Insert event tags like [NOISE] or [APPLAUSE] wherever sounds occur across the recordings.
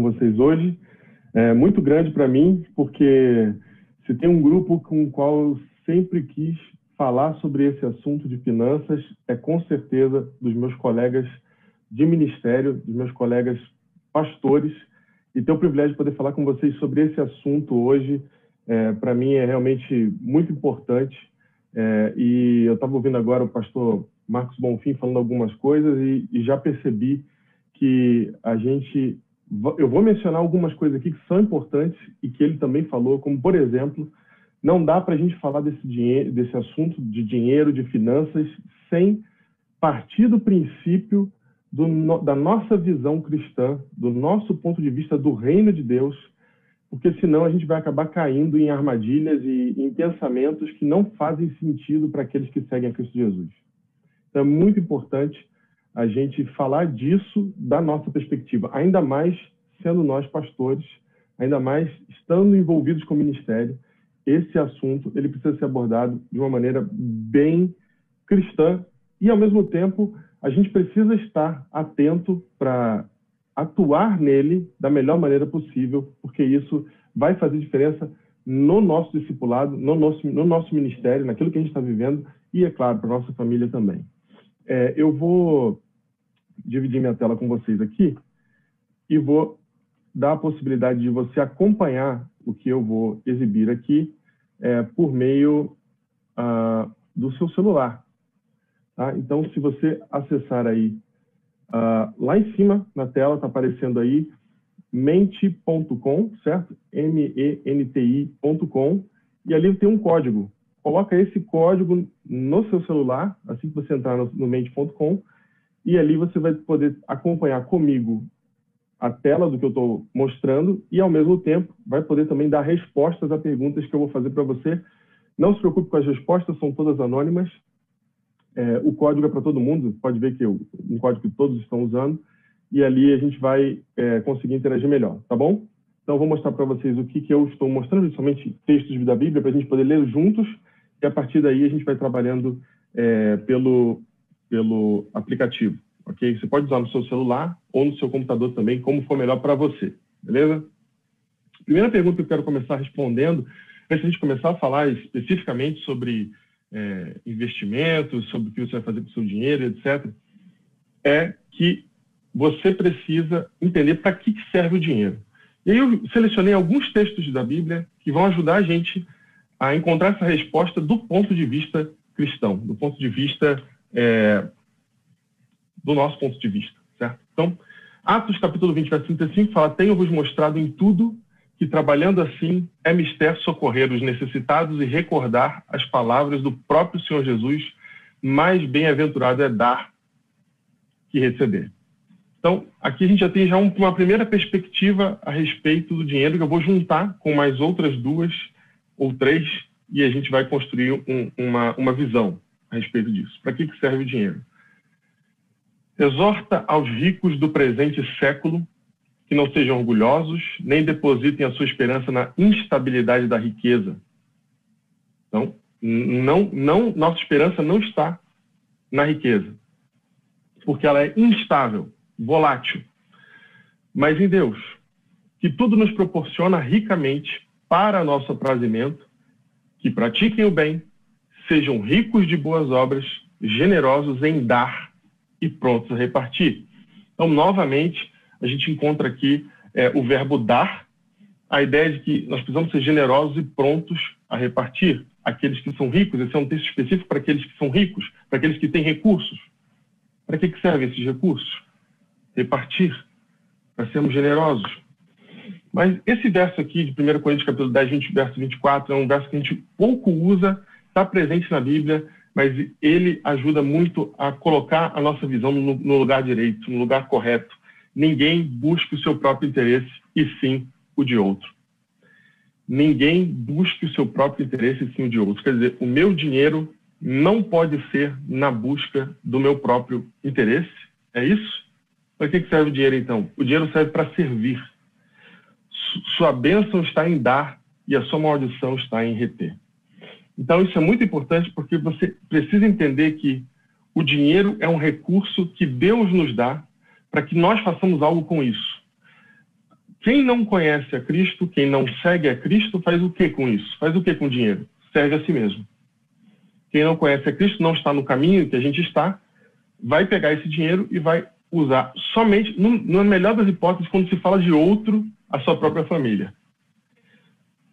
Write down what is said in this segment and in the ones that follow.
com vocês hoje. É muito grande para mim, porque se tem um grupo com o qual eu sempre quis falar sobre esse assunto de finanças, é com certeza dos meus colegas de ministério, dos meus colegas pastores, e ter o privilégio de poder falar com vocês sobre esse assunto hoje, é, para mim é realmente muito importante. É, e eu estava ouvindo agora o pastor Marcos Bonfim falando algumas coisas e, e já percebi que a gente. Eu vou mencionar algumas coisas aqui que são importantes e que ele também falou, como, por exemplo, não dá para a gente falar desse, dinheiro, desse assunto de dinheiro, de finanças, sem partir do princípio do, da nossa visão cristã, do nosso ponto de vista do reino de Deus, porque senão a gente vai acabar caindo em armadilhas e em pensamentos que não fazem sentido para aqueles que seguem a Cristo Jesus. Então é muito importante a gente falar disso da nossa perspectiva, ainda mais sendo nós pastores, ainda mais estando envolvidos com o ministério, esse assunto ele precisa ser abordado de uma maneira bem cristã e ao mesmo tempo a gente precisa estar atento para atuar nele da melhor maneira possível, porque isso vai fazer diferença no nosso discipulado, no nosso, no nosso ministério, naquilo que a gente está vivendo e, é claro, para nossa família também. É, eu vou dividir minha tela com vocês aqui e vou dar a possibilidade de você acompanhar o que eu vou exibir aqui é, por meio ah, do seu celular. Tá? Então, se você acessar aí, ah, lá em cima na tela está aparecendo aí mente.com, certo? M-E-N-T-I.com, e ali tem um código coloca esse código no seu celular, assim que você entrar no, no mente.com, e ali você vai poder acompanhar comigo a tela do que eu estou mostrando e, ao mesmo tempo, vai poder também dar respostas a perguntas que eu vou fazer para você. Não se preocupe com as respostas, são todas anônimas. É, o código é para todo mundo, pode ver que é um código que todos estão usando, e ali a gente vai é, conseguir interagir melhor, tá bom? Então, vou mostrar para vocês o que, que eu estou mostrando, somente textos da Bíblia, para a gente poder ler juntos e a partir daí a gente vai trabalhando é, pelo, pelo aplicativo, ok? Você pode usar no seu celular ou no seu computador também, como for melhor para você, beleza? Primeira pergunta que eu quero começar respondendo, antes de começar a falar especificamente sobre é, investimentos, sobre o que você vai fazer com o seu dinheiro, etc., é que você precisa entender para que serve o dinheiro. E aí eu selecionei alguns textos da Bíblia que vão ajudar a gente a encontrar essa resposta do ponto de vista cristão, do ponto de vista é, do nosso ponto de vista, certo? Então, Atos capítulo 20, versículo 35 fala: Tenho-vos mostrado em tudo que trabalhando assim é mister socorrer os necessitados e recordar as palavras do próprio Senhor Jesus, mais bem-aventurado é dar que receber. Então, aqui a gente já tem já uma primeira perspectiva a respeito do dinheiro que eu vou juntar com mais outras duas ou três e a gente vai construir um, uma, uma visão a respeito disso. Para que, que serve o dinheiro? Exorta aos ricos do presente século que não sejam orgulhosos, nem depositem a sua esperança na instabilidade da riqueza. Então, não, não, nossa esperança não está na riqueza, porque ela é instável, volátil. Mas em Deus, que tudo nos proporciona ricamente para nosso aprazimento, que pratiquem o bem, sejam ricos de boas obras, generosos em dar e prontos a repartir. Então, novamente, a gente encontra aqui é, o verbo dar, a ideia de que nós precisamos ser generosos e prontos a repartir. Aqueles que são ricos, esse é um texto específico para aqueles que são ricos, para aqueles que têm recursos. Para que, que servem esses recursos? Repartir, para sermos generosos. Mas esse verso aqui, de 1 Coríntios capítulo 10, 20, verso 24, é um verso que a gente pouco usa, está presente na Bíblia, mas ele ajuda muito a colocar a nossa visão no, no lugar direito, no lugar correto. Ninguém busca o seu próprio interesse, e sim o de outro. Ninguém busca o seu próprio interesse, e sim o de outro. Quer dizer, o meu dinheiro não pode ser na busca do meu próprio interesse. É isso? Para que serve o dinheiro, então? O dinheiro serve para servir sua bênção está em dar e a sua maldição está em reter. Então, isso é muito importante porque você precisa entender que o dinheiro é um recurso que Deus nos dá para que nós façamos algo com isso. quem não conhece a Cristo, quem não segue a Cristo, faz o que com isso? Faz o que com o dinheiro? Serve a si mesmo. Quem não conhece a Cristo, não está no caminho que a gente está, vai pegar esse dinheiro e vai usar somente, na melhor das hipóteses, quando se fala de outro, a sua própria família.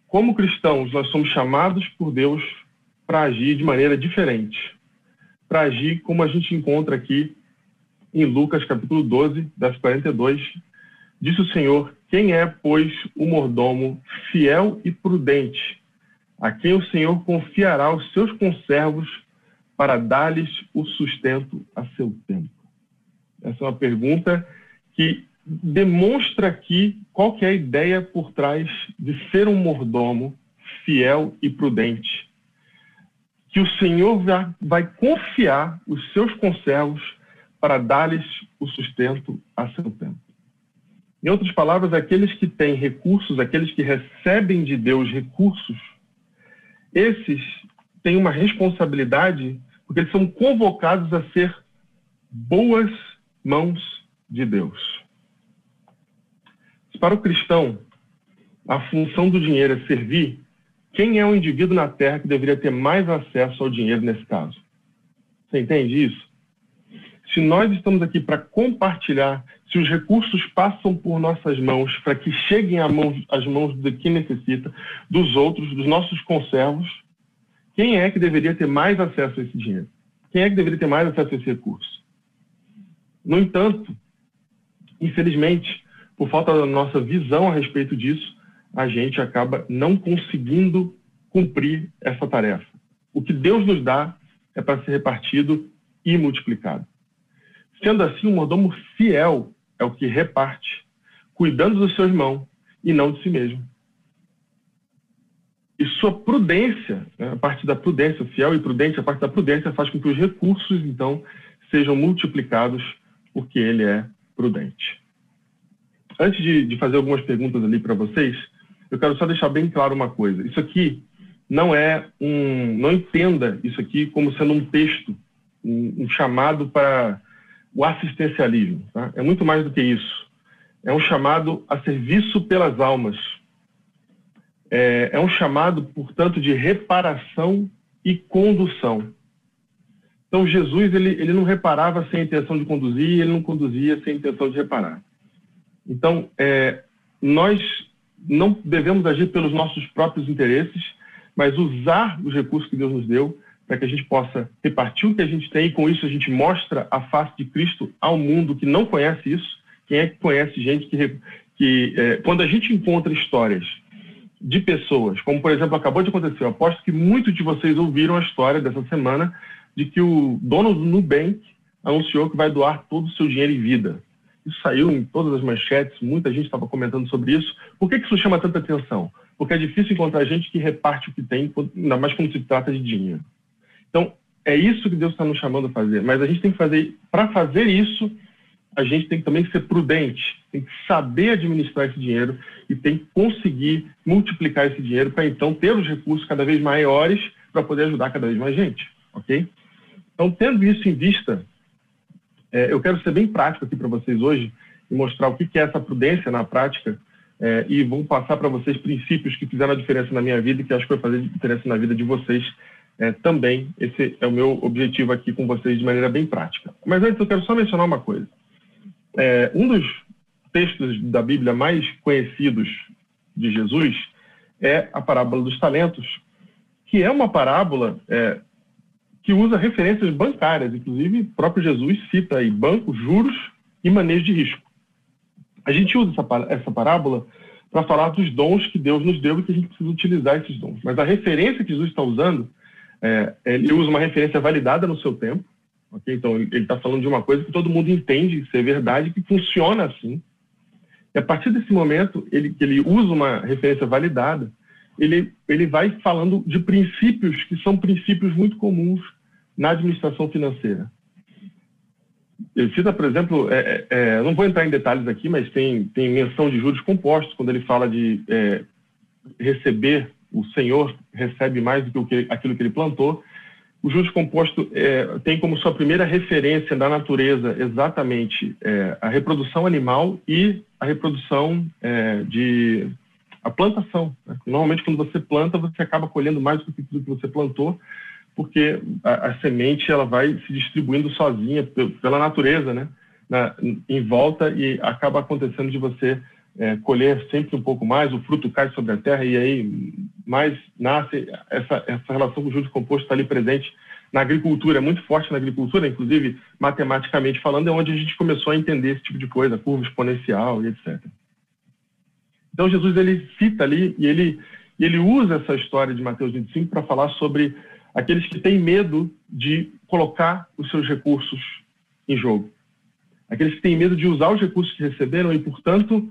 Como cristãos, nós somos chamados por Deus para agir de maneira diferente, para agir como a gente encontra aqui em Lucas capítulo 12, verso 42. Disse o Senhor: Quem é, pois, o mordomo fiel e prudente, a quem o Senhor confiará os seus conservos para dar-lhes o sustento a seu tempo? Essa é uma pergunta que demonstra aqui qual que é a ideia por trás de ser um mordomo fiel e prudente. Que o Senhor vai confiar os seus conservos para dar-lhes o sustento a seu tempo. Em outras palavras, aqueles que têm recursos, aqueles que recebem de Deus recursos, esses têm uma responsabilidade, porque eles são convocados a ser boas mãos de Deus. Para o cristão a função do dinheiro é servir, quem é o indivíduo na Terra que deveria ter mais acesso ao dinheiro nesse caso? Você entende isso? Se nós estamos aqui para compartilhar, se os recursos passam por nossas mãos para que cheguem às mãos, às mãos de quem necessita, dos outros, dos nossos conservos, quem é que deveria ter mais acesso a esse dinheiro? Quem é que deveria ter mais acesso a esse recurso? No entanto, infelizmente, por falta da nossa visão a respeito disso, a gente acaba não conseguindo cumprir essa tarefa. O que Deus nos dá é para ser repartido e multiplicado. Sendo assim, o mordomo fiel é o que reparte, cuidando do seu irmão e não de si mesmo. E sua prudência, né, a parte da prudência, fiel e prudente, a parte da prudência faz com que os recursos, então, sejam multiplicados porque ele é prudente. Antes de, de fazer algumas perguntas ali para vocês, eu quero só deixar bem claro uma coisa. Isso aqui não é um. Não entenda isso aqui como sendo um texto, um, um chamado para o assistencialismo. Tá? É muito mais do que isso. É um chamado a serviço pelas almas. É, é um chamado, portanto, de reparação e condução. Então, Jesus ele, ele não reparava sem a intenção de conduzir, ele não conduzia sem a intenção de reparar. Então, é, nós não devemos agir pelos nossos próprios interesses, mas usar os recursos que Deus nos deu para que a gente possa repartir o que a gente tem e com isso a gente mostra a face de Cristo ao mundo que não conhece isso. Quem é que conhece gente que, que é, quando a gente encontra histórias de pessoas, como por exemplo acabou de acontecer, eu aposto que muitos de vocês ouviram a história dessa semana de que o dono do Nubank anunciou que vai doar todo o seu dinheiro em vida. Isso saiu em todas as manchetes, muita gente estava comentando sobre isso. Por que, que isso chama tanta atenção? Porque é difícil encontrar gente que reparte o que tem, ainda mais quando se trata de dinheiro. Então, é isso que Deus está nos chamando a fazer. Mas a gente tem que fazer, para fazer isso, a gente tem que também ser prudente, tem que saber administrar esse dinheiro e tem que conseguir multiplicar esse dinheiro para então ter os recursos cada vez maiores para poder ajudar cada vez mais gente, ok? Então, tendo isso em vista, é, eu quero ser bem prático aqui para vocês hoje e mostrar o que é essa prudência na prática é, e vou passar para vocês princípios que fizeram a diferença na minha vida e que acho que vai fazer diferença na vida de vocês é, também. Esse é o meu objetivo aqui com vocês de maneira bem prática. Mas antes eu quero só mencionar uma coisa. É, um dos textos da Bíblia mais conhecidos de Jesus é a parábola dos talentos, que é uma parábola é, que usa referências bancárias, inclusive o próprio Jesus cita aí bancos, juros e manejo de risco. A gente usa essa, parábola para falar dos dons que Deus nos deu e que a gente precisa utilizar esses dons. Mas a referência que Jesus está usando, é, ele usa uma referência validada no seu tempo. Okay? Então, ele está falando de uma coisa que todo mundo entende ser verdade, que funciona assim. E a partir desse momento, ele, ele usa uma referência validada, ele, ele vai falando de princípios que são princípios muito comuns na administração financeira. Ele cita, por exemplo, é, é, é, não vou entrar em detalhes aqui, mas tem, tem menção de juros compostos, quando ele fala de é, receber, o senhor recebe mais do que, aquilo que ele plantou. o juros composto é, tem como sua primeira referência da natureza exatamente é, a reprodução animal e a reprodução de a plantação. Né? Normalmente, quando você planta, você acaba colhendo mais do que tudo que você plantou, porque a, a semente ela vai se distribuindo sozinha pela natureza, né? Na, em volta e acaba acontecendo de você é, colher sempre um pouco mais, o fruto cai sobre a terra e aí mais nasce essa, essa relação com o juros composto está ali presente na agricultura, é muito forte na agricultura, inclusive matematicamente falando, é onde a gente começou a entender esse tipo de coisa, curva exponencial e etc. Então Jesus ele cita ali e ele ele usa essa história de Mateus 25 para falar sobre aqueles que têm medo de colocar os seus recursos em jogo. Aqueles que têm medo de usar os recursos que receberam e, portanto,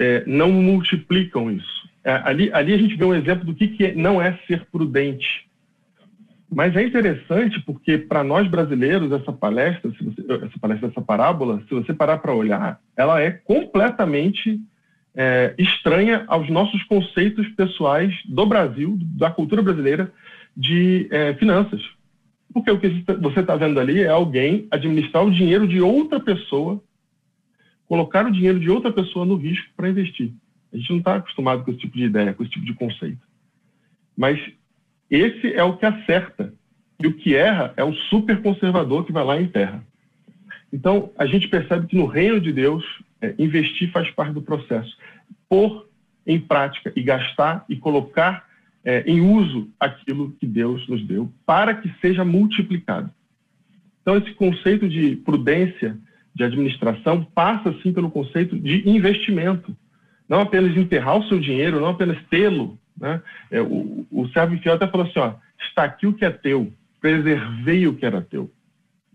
é, não multiplicam isso. É, ali, ali a gente vê um exemplo do que, que é, não é ser prudente. Mas é interessante porque para nós brasileiros essa palestra, você, essa palestra, essa parábola, se você parar para olhar, ela é completamente é, estranha aos nossos conceitos pessoais do Brasil, da cultura brasileira de é, finanças. Porque o que você está vendo ali é alguém administrar o dinheiro de outra pessoa colocar o dinheiro de outra pessoa no risco para investir. A gente não está acostumado com esse tipo de ideia, com esse tipo de conceito. Mas esse é o que acerta. E o que erra é o super conservador que vai lá e enterra. Então, a gente percebe que no reino de Deus, é, investir faz parte do processo. Pôr em prática e gastar e colocar é, em uso aquilo que Deus nos deu para que seja multiplicado. Então, esse conceito de prudência de administração passa, sim, pelo conceito de investimento. Não apenas enterrar o seu dinheiro, não apenas tê-lo. Né? É, o, o servo fiel até falou assim, ó, está aqui o que é teu, preservei o que era teu.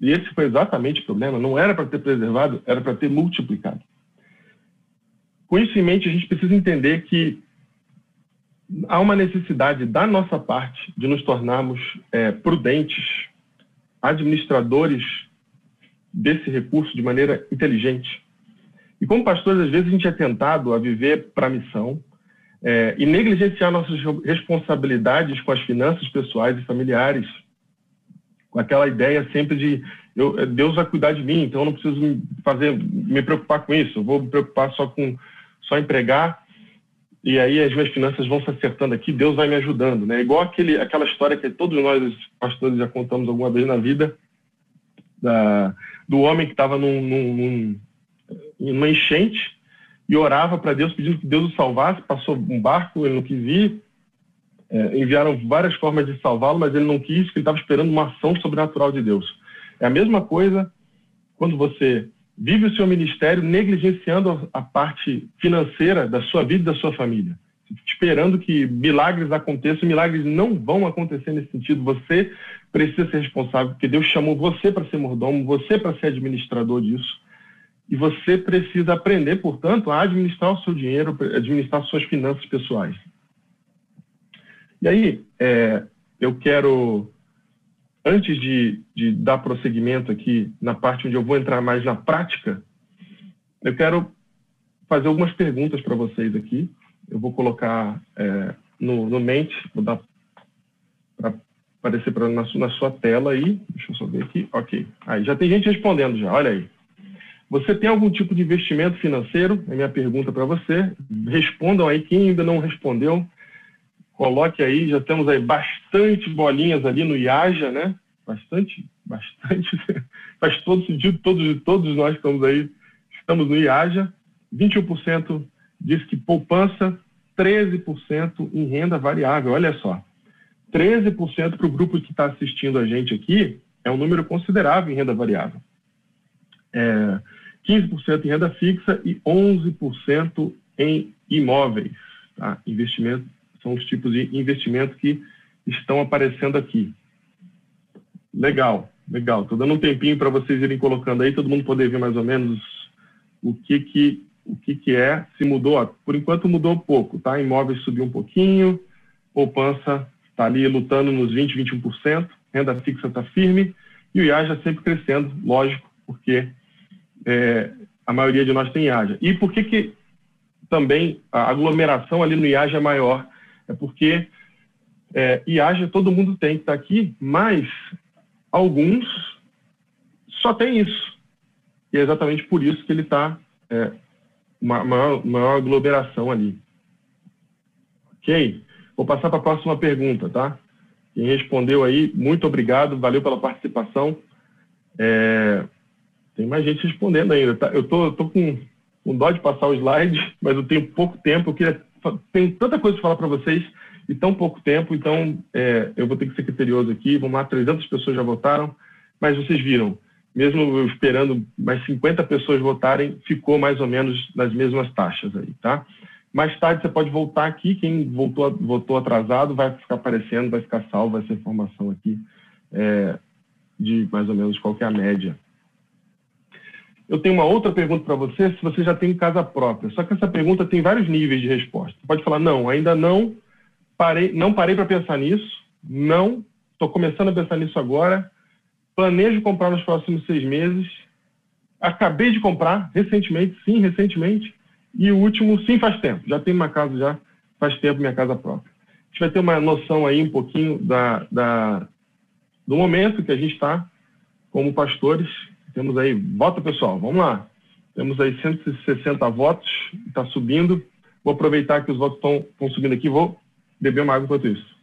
E esse foi exatamente o problema, não era para ter preservado, era para ter multiplicado. Com isso em mente, a gente precisa entender que há uma necessidade da nossa parte de nos tornarmos é, prudentes, administradores desse recurso de maneira inteligente. E como pastores, às vezes a gente é tentado a viver para a missão é, e negligenciar nossas responsabilidades com as finanças pessoais e familiares, com aquela ideia sempre de eu, Deus vai cuidar de mim, então eu não preciso me fazer me preocupar com isso, eu vou me preocupar só com só empregar e aí as minhas finanças vão se acertando aqui, Deus vai me ajudando, né? Igual aquele, aquela história que todos nós pastores já contamos alguma vez na vida da do homem que estava num, num, num, numa enchente e orava para Deus pedindo que Deus o salvasse. Passou um barco, ele não quis ir. É, enviaram várias formas de salvá-lo, mas ele não quis, porque ele estava esperando uma ação sobrenatural de Deus. É a mesma coisa quando você vive o seu ministério negligenciando a parte financeira da sua vida e da sua família. Esperando que milagres aconteçam, milagres não vão acontecer nesse sentido. Você precisa ser responsável, porque Deus chamou você para ser mordomo, você para ser administrador disso. E você precisa aprender, portanto, a administrar o seu dinheiro, administrar suas finanças pessoais. E aí, é, eu quero, antes de, de dar prosseguimento aqui na parte onde eu vou entrar mais na prática, eu quero fazer algumas perguntas para vocês aqui. Eu vou colocar é, no, no mente, vou dar para aparecer pra, na, na, sua tela aí. Deixa eu só ver aqui. Ok. Aí, já tem gente respondendo já, olha aí. Você tem algum tipo de investimento financeiro? É minha pergunta para você. Respondam aí, quem ainda não respondeu, coloque aí, já temos aí bastante bolinhas ali no IAJA, né? Bastante, bastante. [LAUGHS] Faz todo sentido, todos, todos nós estamos aí, estamos no IAJA. 21% diz que poupança, 13% em renda variável. Olha só. 13% para o grupo que está assistindo a gente aqui é um número considerável em renda variável. É, 15% em renda fixa e 11% em imóveis. Tá? Investimento, são os tipos de investimento que estão aparecendo aqui. Legal, legal. Estou dando um tempinho para vocês irem colocando aí, todo mundo poder ver mais ou menos o que, que, o que, que é, se mudou. Por enquanto mudou pouco, tá? Imóveis subiu um pouquinho, poupança está ali lutando nos 20%, 21%, renda fixa está firme, e o IAJA sempre crescendo, lógico, porque é, a maioria de nós tem IAJA. E por que, que também a aglomeração ali no IAJA é maior? É porque É, e haja, todo mundo tem que estar aqui, mas alguns só tem isso. E é exatamente por isso que ele está é, uma maior, maior aglomeração ali. Ok? Vou passar para a próxima pergunta, tá? Quem respondeu aí, muito obrigado, valeu pela participação. É, tem mais gente respondendo ainda. Tá? Eu tô, tô com, com dó de passar o slide, [LAUGHS] mas eu tenho pouco tempo. Eu queria, tenho tanta coisa para falar para vocês e tão pouco tempo, então é, eu vou ter que ser criterioso aqui. Vamos lá, 300 pessoas já votaram, mas vocês viram, mesmo eu esperando mais 50 pessoas votarem, ficou mais ou menos nas mesmas taxas aí, tá? Mais tarde você pode voltar aqui, quem voltou, votou atrasado vai ficar aparecendo, vai ficar salvo essa informação aqui é, de mais ou menos qual é a média. Eu tenho uma outra pergunta para você, se você já tem casa própria. Só que essa pergunta tem vários níveis de resposta. Pode falar, não, ainda não parei, não parei para pensar nisso, não, estou começando a pensar nisso agora, planejo comprar nos próximos seis meses, acabei de comprar recentemente, sim, recentemente, e o último, sim, faz tempo. Já tenho uma casa, já faz tempo, minha casa própria. A gente vai ter uma noção aí um pouquinho da, da do momento que a gente está como pastores. Temos aí, vota pessoal, vamos lá. Temos aí 160 votos, está subindo. Vou aproveitar que os votos estão subindo aqui, vou beber uma água enquanto isso.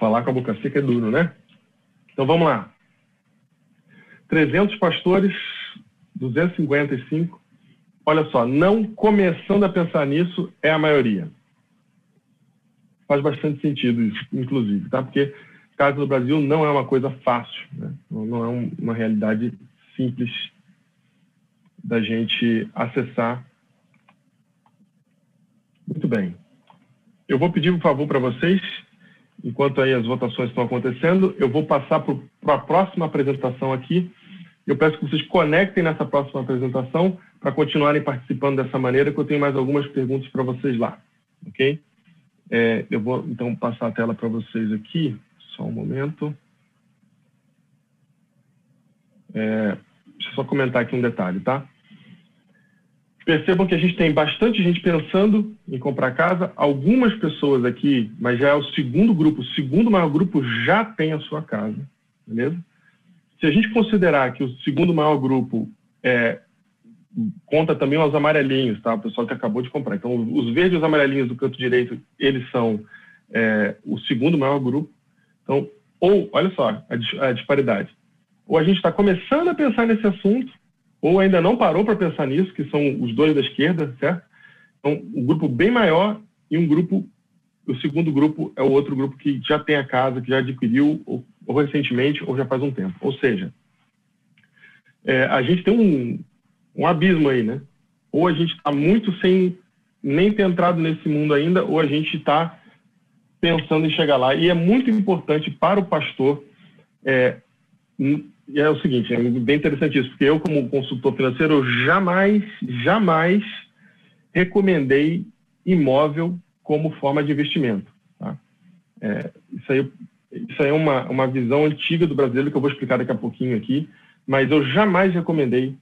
Falar com a boca seca é duro, né? Então vamos lá. 300 pastores, 255. Olha só, não começando a pensar nisso é a maioria. Faz bastante sentido isso, inclusive, tá? Porque casa no Brasil não é uma coisa fácil, né? não é uma realidade simples da gente acessar. Muito bem. Eu vou pedir um favor para vocês enquanto aí as votações estão acontecendo, eu vou passar para a próxima apresentação aqui. Eu peço que vocês conectem nessa próxima apresentação para continuarem participando dessa maneira, que eu tenho mais algumas perguntas para vocês lá, ok? É, eu vou, então, passar a tela para vocês aqui, só um momento. É, deixa eu só comentar aqui um detalhe, tá? Percebam que a gente tem bastante gente pensando em comprar casa, algumas pessoas aqui, mas já é o segundo grupo, o segundo maior grupo já tem a sua casa, beleza? Se a gente considerar que o segundo maior grupo é, conta também os amarelinhos, tá? O pessoal que acabou de comprar. Então, os verdes e os amarelinhos do canto direito, eles são é, o segundo maior grupo. Então, ou, olha só a, a disparidade. Ou a gente está começando a pensar nesse assunto, ou ainda não parou para pensar nisso, que são os dois da esquerda, certo? Então, um grupo bem maior e um grupo, o segundo grupo é o outro grupo que já tem a casa, que já adquiriu ou, ou recentemente ou já faz um tempo. Ou seja, é, a gente tem um, um abismo aí, né? Ou a gente está muito sem nem ter entrado nesse mundo ainda, ou a gente está pensando em chegar lá. E é muito importante para o pastor é, é o seguinte, é bem interessante isso, porque eu, como consultor financeiro, jamais, jamais recomendei imóvel como forma de investimento. Tá? É, isso aí, isso aí é uma, uma visão antiga do brasileiro que eu vou explicar daqui a pouquinho aqui, mas eu jamais recomendei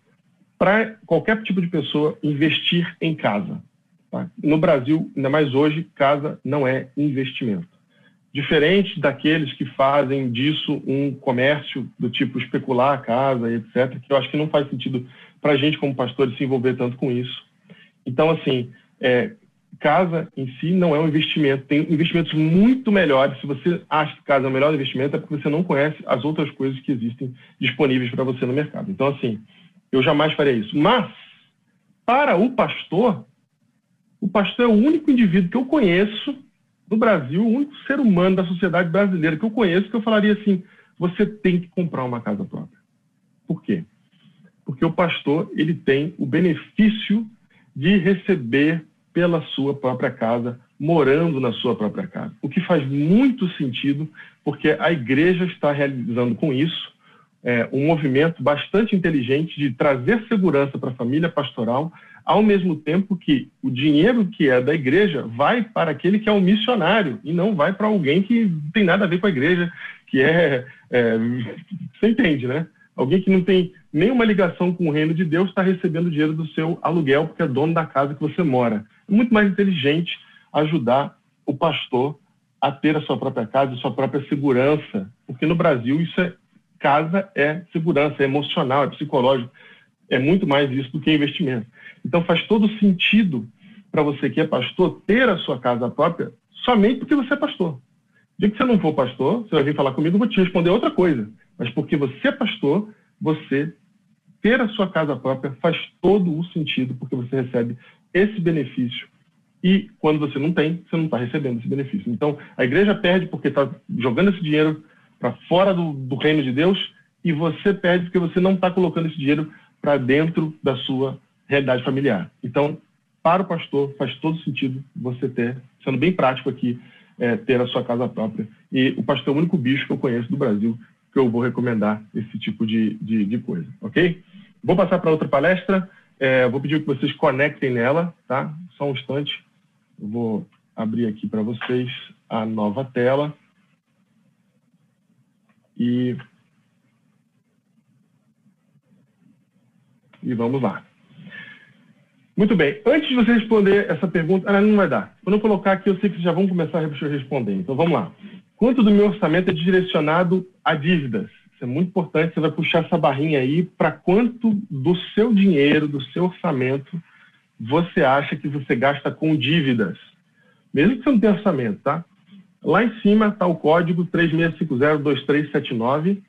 para qualquer tipo de pessoa investir em casa. Tá? No Brasil, ainda mais hoje, casa não é investimento diferente daqueles que fazem disso um comércio do tipo especular a casa, etc., que eu acho que não faz sentido para a gente, como pastores, se envolver tanto com isso. Então, assim, é, casa em si não é um investimento. Tem investimentos muito melhores. Se você acha que casa é o melhor investimento, é porque você não conhece as outras coisas que existem disponíveis para você no mercado. Então, assim, eu jamais faria isso. Mas, para o pastor, o pastor é o único indivíduo que eu conheço no Brasil, o único ser humano da sociedade brasileira que eu conheço que eu falaria assim: você tem que comprar uma casa própria. Por quê? Porque o pastor ele tem o benefício de receber pela sua própria casa, morando na sua própria casa. O que faz muito sentido, porque a igreja está realizando com isso é, um movimento bastante inteligente de trazer segurança para a família pastoral, ao mesmo tempo que o dinheiro que é da igreja vai para aquele que é um missionário e não vai para alguém que tem nada a ver com a igreja, que é, é você entende, né? Alguém que não tem nenhuma ligação com o reino de Deus está recebendo dinheiro do seu aluguel porque é dono da casa que você mora. Muito mais inteligente ajudar o pastor a ter a sua própria casa, a sua própria segurança, porque no Brasil isso é casa é segurança, é emocional, é psicológico, é muito mais isso do que investimento. Então faz todo sentido para você que é pastor ter a sua casa própria somente porque você é pastor. De que você não for pastor, você vai vir falar comigo, eu vou te responder outra coisa. Mas porque você é pastor, você ter a sua casa própria faz todo o sentido, porque você recebe esse benefício. E quando você não tem, você não está recebendo esse benefício. Então, a igreja perde porque está jogando esse dinheiro para fora do, do, reino de Deus e você perde porque você não está colocando esse dinheiro para dentro da sua realidade familiar. Então, para o pastor, faz todo sentido você ter, sendo bem prático aqui, é, ter a sua casa própria. E o pastor é o único bicho que eu conheço do Brasil que eu vou recomendar esse tipo de, de, de coisa, ok? Vou passar para outra palestra. É, vou pedir que vocês conectem nela, tá? Só um instante. Vou abrir aqui para vocês a nova tela. E, e vamos lá. Muito bem. Antes de você responder essa pergunta, ah, não vai dar. Quando eu colocar aqui, eu sei que vocês já vão começar a responder. Então vamos lá. Quanto do meu orçamento é direcionado a dívidas? É muito importante. Você vai puxar essa barrinha aí para quanto do seu dinheiro, do seu orçamento, você acha que você gasta com dívidas. Mesmo que você não tenha orçamento, tá? Lá em cima está o código 36502379,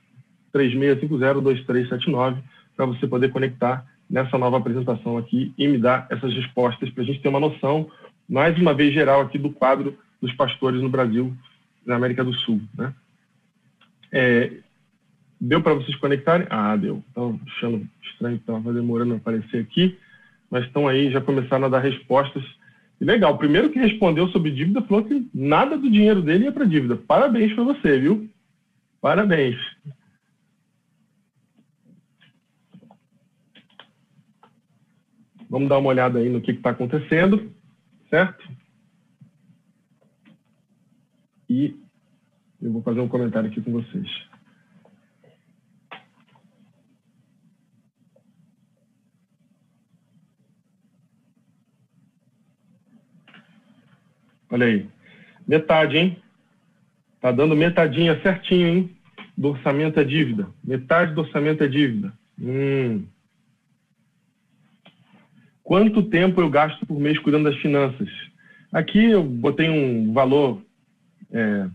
36502379, para você poder conectar nessa nova apresentação aqui e me dar essas respostas para a gente ter uma noção, mais uma vez geral aqui do quadro dos pastores no Brasil, na América do Sul. Né? É, deu para vocês conectarem? Ah, deu. Estão achando estranho estava demorando a aparecer aqui, mas estão aí, já começaram a dar respostas. E legal, o primeiro que respondeu sobre dívida falou que nada do dinheiro dele ia para dívida. Parabéns para você, viu? Parabéns. Vamos dar uma olhada aí no que está acontecendo, certo? E eu vou fazer um comentário aqui com vocês. Olha aí. Metade, hein? Tá dando metadinha certinho, hein? Do orçamento é dívida. Metade do orçamento é dívida. Hum. Quanto tempo eu gasto por mês cuidando das finanças? Aqui eu botei um valor é,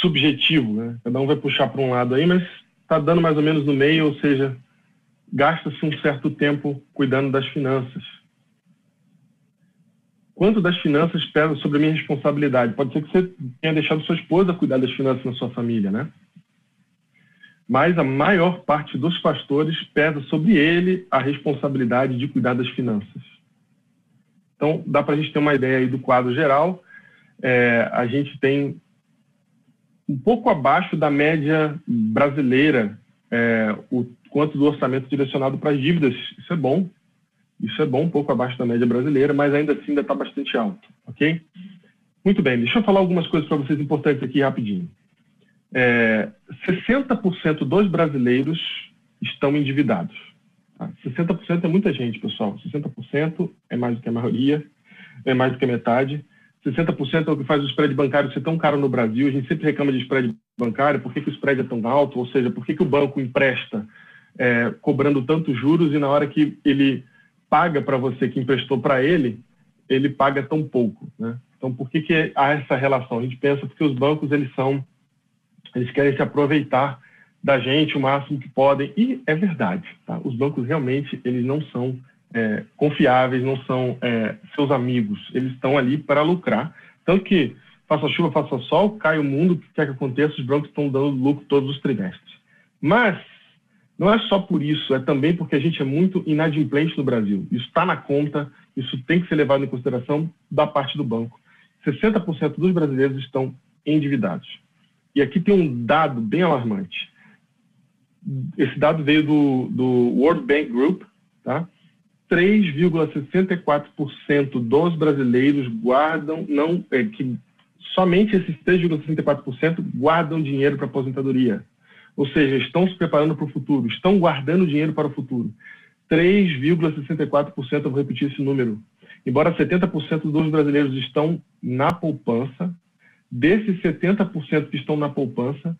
subjetivo, né? Cada um vai puxar para um lado aí, mas está dando mais ou menos no meio, ou seja, gasta-se um certo tempo cuidando das finanças. Quanto das finanças pesa sobre a minha responsabilidade? Pode ser que você tenha deixado sua esposa cuidar das finanças na sua família, né? mas a maior parte dos pastores pesa sobre ele a responsabilidade de cuidar das finanças. Então, dá para a gente ter uma ideia aí do quadro geral. É, a gente tem um pouco abaixo da média brasileira é, o quanto do orçamento direcionado para as dívidas. Isso é bom. Isso é bom, um pouco abaixo da média brasileira, mas ainda assim ainda está bastante alto, ok? Muito bem, deixa eu falar algumas coisas para vocês importantes aqui rapidinho é, 60% dos brasileiros estão endividados. Tá? 60% é muita gente, pessoal. 60% é mais do que a maioria, é mais do que a metade. 60% é o que faz o spread bancário ser tão caro no Brasil. A gente sempre reclama de spread bancário, por que, que o spread é tão alto? Ou seja, por que, que o banco empresta é, cobrando tantos juros e na hora que ele paga para você que emprestou para ele, ele paga tão pouco? Né? Então, por que, que há essa relação? A gente pensa porque os bancos eles são eles querem se aproveitar da gente o máximo que podem. E é verdade, tá? Os bancos realmente eles não são é, confiáveis, não são é, seus amigos. Eles estão ali para lucrar. Tanto que faça chuva, faça sol, cai o mundo, o que quer que aconteça, os bancos estão dando lucro todos os trimestres. Mas não é só por isso, é também porque a gente é muito inadimplente no Brasil. Isso está na conta, isso tem que ser levado em consideração da parte do banco. 60% dos brasileiros estão endividados. E aqui tem um dado bem alarmante. Esse dado veio do, do World Bank Group, tá? 3,64% dos brasileiros guardam, não, é, que somente esses 3,64% guardam dinheiro para aposentadoria. Ou seja, estão se preparando para o futuro, estão guardando dinheiro para o futuro. 3,64%, eu vou repetir esse número. Embora 70% dos brasileiros estão na poupança, desses 70% que estão na poupança,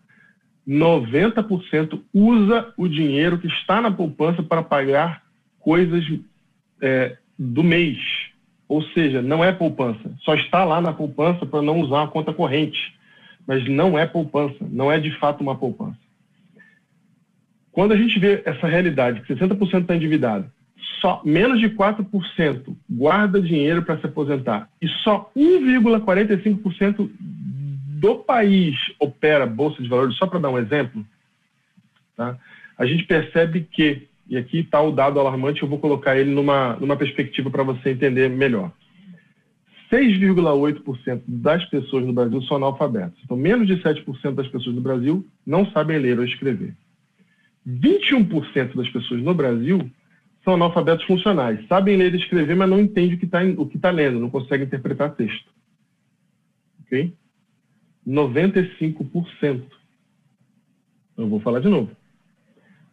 90% usa o dinheiro que está na poupança para pagar coisas é, do mês. Ou seja, não é poupança. Só está lá na poupança para não usar a conta corrente. Mas não é poupança. Não é de fato uma poupança. Quando a gente vê essa realidade, que 60% está endividado, só menos de 4% guarda dinheiro para se aposentar e só 1,45% do país opera bolsa de valores, só para dar um exemplo, tá? a gente percebe que, e aqui está o dado alarmante, eu vou colocar ele numa, numa perspectiva para você entender melhor. 6,8% das pessoas no Brasil são analfabetas. Então, menos de 7% das pessoas no Brasil não sabem ler ou escrever. 21% das pessoas no Brasil são analfabetos funcionais. Sabem ler e escrever, mas não entendem o que está tá lendo, não conseguem interpretar texto. Ok? 95%. Eu vou falar de novo.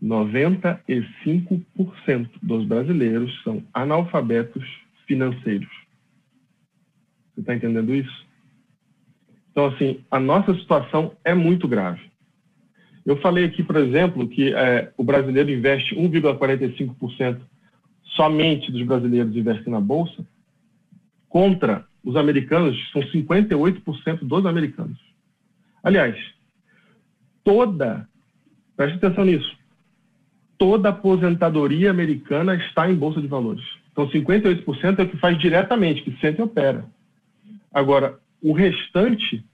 95% dos brasileiros são analfabetos financeiros. Você está entendendo isso? Então, assim, a nossa situação é muito grave. Eu falei aqui, por exemplo, que é, o brasileiro investe 1,45% somente dos brasileiros investem na Bolsa, contra os americanos, são 58% dos americanos. Aliás, toda, preste atenção nisso, toda aposentadoria americana está em bolsa de valores. Então, 58% é o que faz diretamente, que sente e opera. Agora, o restante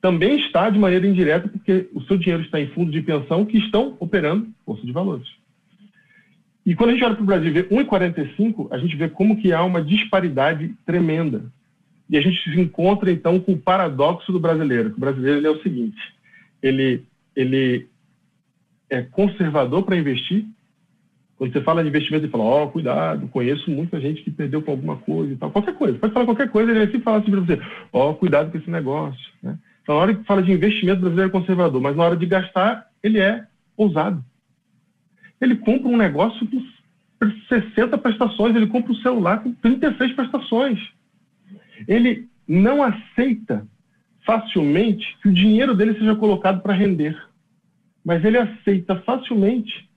também está de maneira indireta, porque o seu dinheiro está em fundos de pensão que estão operando bolsa de valores. E quando a gente olha para o Brasil e vê 1,45, a gente vê como que há uma disparidade tremenda. E a gente se encontra, então, com o paradoxo do brasileiro. O brasileiro é o seguinte, ele, ele é conservador para investir. Quando você fala de investimento, ele fala, ó, oh, cuidado, conheço muita gente que perdeu com alguma coisa e tal. Qualquer coisa, pode falar qualquer coisa, ele vai sempre falar assim para você, ó, oh, cuidado com esse negócio. Né? Então, na hora que fala de investimento, o brasileiro é conservador, mas na hora de gastar, ele é ousado. Ele compra um negócio com 60 prestações, ele compra um celular com 36 prestações ele não aceita facilmente que o dinheiro dele seja colocado para render, mas ele aceita facilmente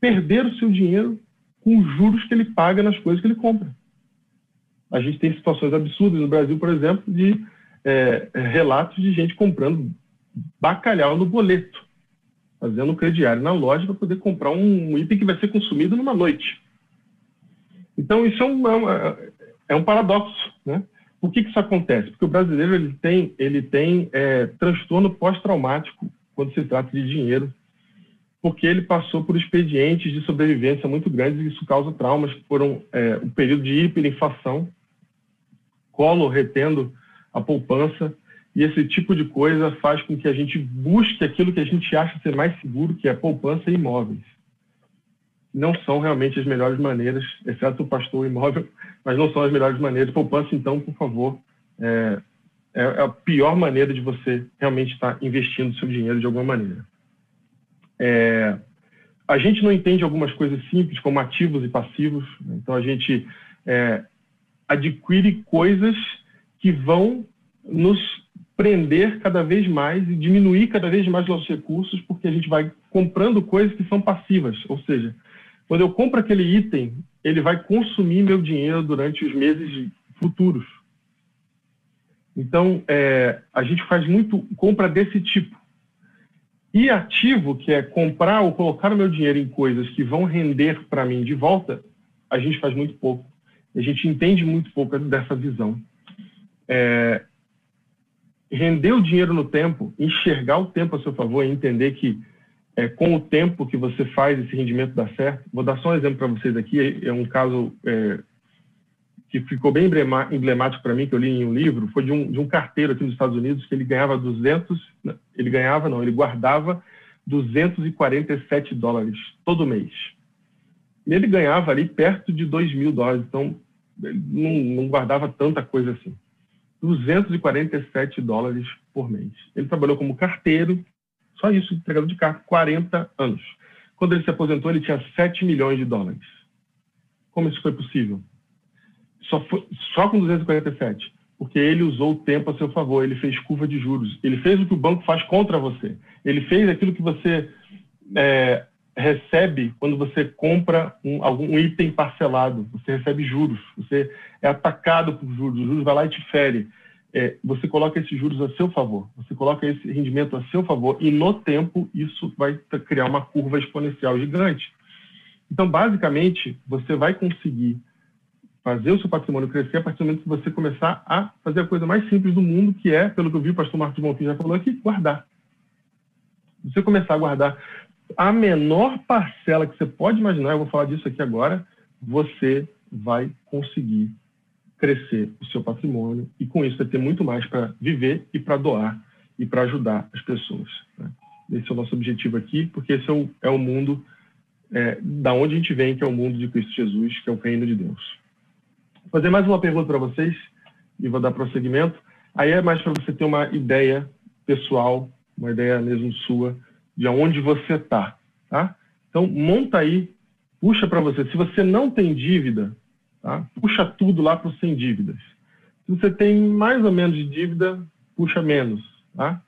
perder o seu dinheiro com os juros que ele paga nas coisas que ele compra. A gente tem situações absurdas no Brasil, por exemplo, de é, relatos de gente comprando bacalhau no boleto, fazendo um crediário na loja para poder comprar um item que vai ser consumido numa noite. Então, isso é um, é, é um paradoxo, né? Por que, que isso acontece? Porque o brasileiro ele tem, ele tem é, transtorno pós-traumático quando se trata de dinheiro, porque ele passou por expedientes de sobrevivência muito grandes e isso causa traumas que foram é, o período de hiperinflação, colo retendo a poupança, e esse tipo de coisa faz com que a gente busque aquilo que a gente acha ser mais seguro, que é poupança e imóveis não são realmente as melhores maneiras, exceto o pastor imóvel, mas não são as melhores maneiras. Poupança, então, por favor, é, é, é a pior maneira de você realmente estar investindo seu dinheiro de alguma maneira. É, a gente não entende algumas coisas simples, como ativos e passivos, né? então a gente é, adquire coisas que vão nos prender cada vez mais e diminuir cada vez mais nossos recursos, porque a gente vai comprando coisas que são passivas, ou seja, quando eu compro aquele item, ele vai consumir meu dinheiro durante os meses futuros. Então, é, a gente faz muito compra desse tipo. E ativo, que é comprar ou colocar o meu dinheiro em coisas que vão render para mim de volta, a gente faz muito pouco. A gente entende muito pouco dessa visão. É, render o dinheiro no tempo, enxergar o tempo a seu favor e entender que é, com o tempo que você faz esse rendimento dar certo. Vou dar só um exemplo para vocês aqui. É um caso é, que ficou bem emblemático para mim, que eu li em um livro, foi de um, de um carteiro aqui nos Estados Unidos que ele ganhava 200, ele ganhava não, ele guardava 247 dólares todo mês. E ele ganhava ali perto de 2 mil dólares, então não, não guardava tanta coisa assim. 247 dólares por mês. Ele trabalhou como carteiro, Só isso, entregador de carta, 40 anos. Quando ele se aposentou, ele tinha 7 milhões de dólares. Como isso foi possível? Só, foi, só com 247. Porque ele usou o tempo a seu favor, ele fez curva de juros. Ele fez o que o banco faz contra você. Ele fez aquilo que você é, recebe quando você compra um, algum item parcelado. Você recebe juros. Você é atacado por juros. O juros vai lá e te fere. É, você coloca esses juros a seu favor. Você coloca esse rendimento a seu favor. E no tempo, isso vai criar uma curva exponencial gigante. Então, basicamente, você vai conseguir fazer o seu patrimônio crescer a partir do momento que você começar a fazer a coisa mais simples do mundo, que é, pelo que eu vi o pastor Marcos Bonfim já falou aqui, guardar. Você começar a guardar a menor parcela que você pode imaginar, eu vou falar disso aqui agora, você vai conseguir crescer o seu patrimônio e com isso vai ter muito mais para viver e para doar e para ajudar as pessoas. Né? Esse é o nosso objetivo aqui, porque esse é o, é o mundo é, da onde a gente vem, que é o mundo de Cristo Jesus, que é o reino de Deus. Vou fazer mais uma pergunta para vocês e vou dar prosseguimento. Aí é mais para você ter uma ideia pessoal, uma ideia mesmo sua, de onde você está. Tá? Então, monta aí, puxa para você. Se você não tem dívida, tá? puxa tudo lá para os sem dívidas. Se você tem mais ou menos de dívida, puxa menos. Tá?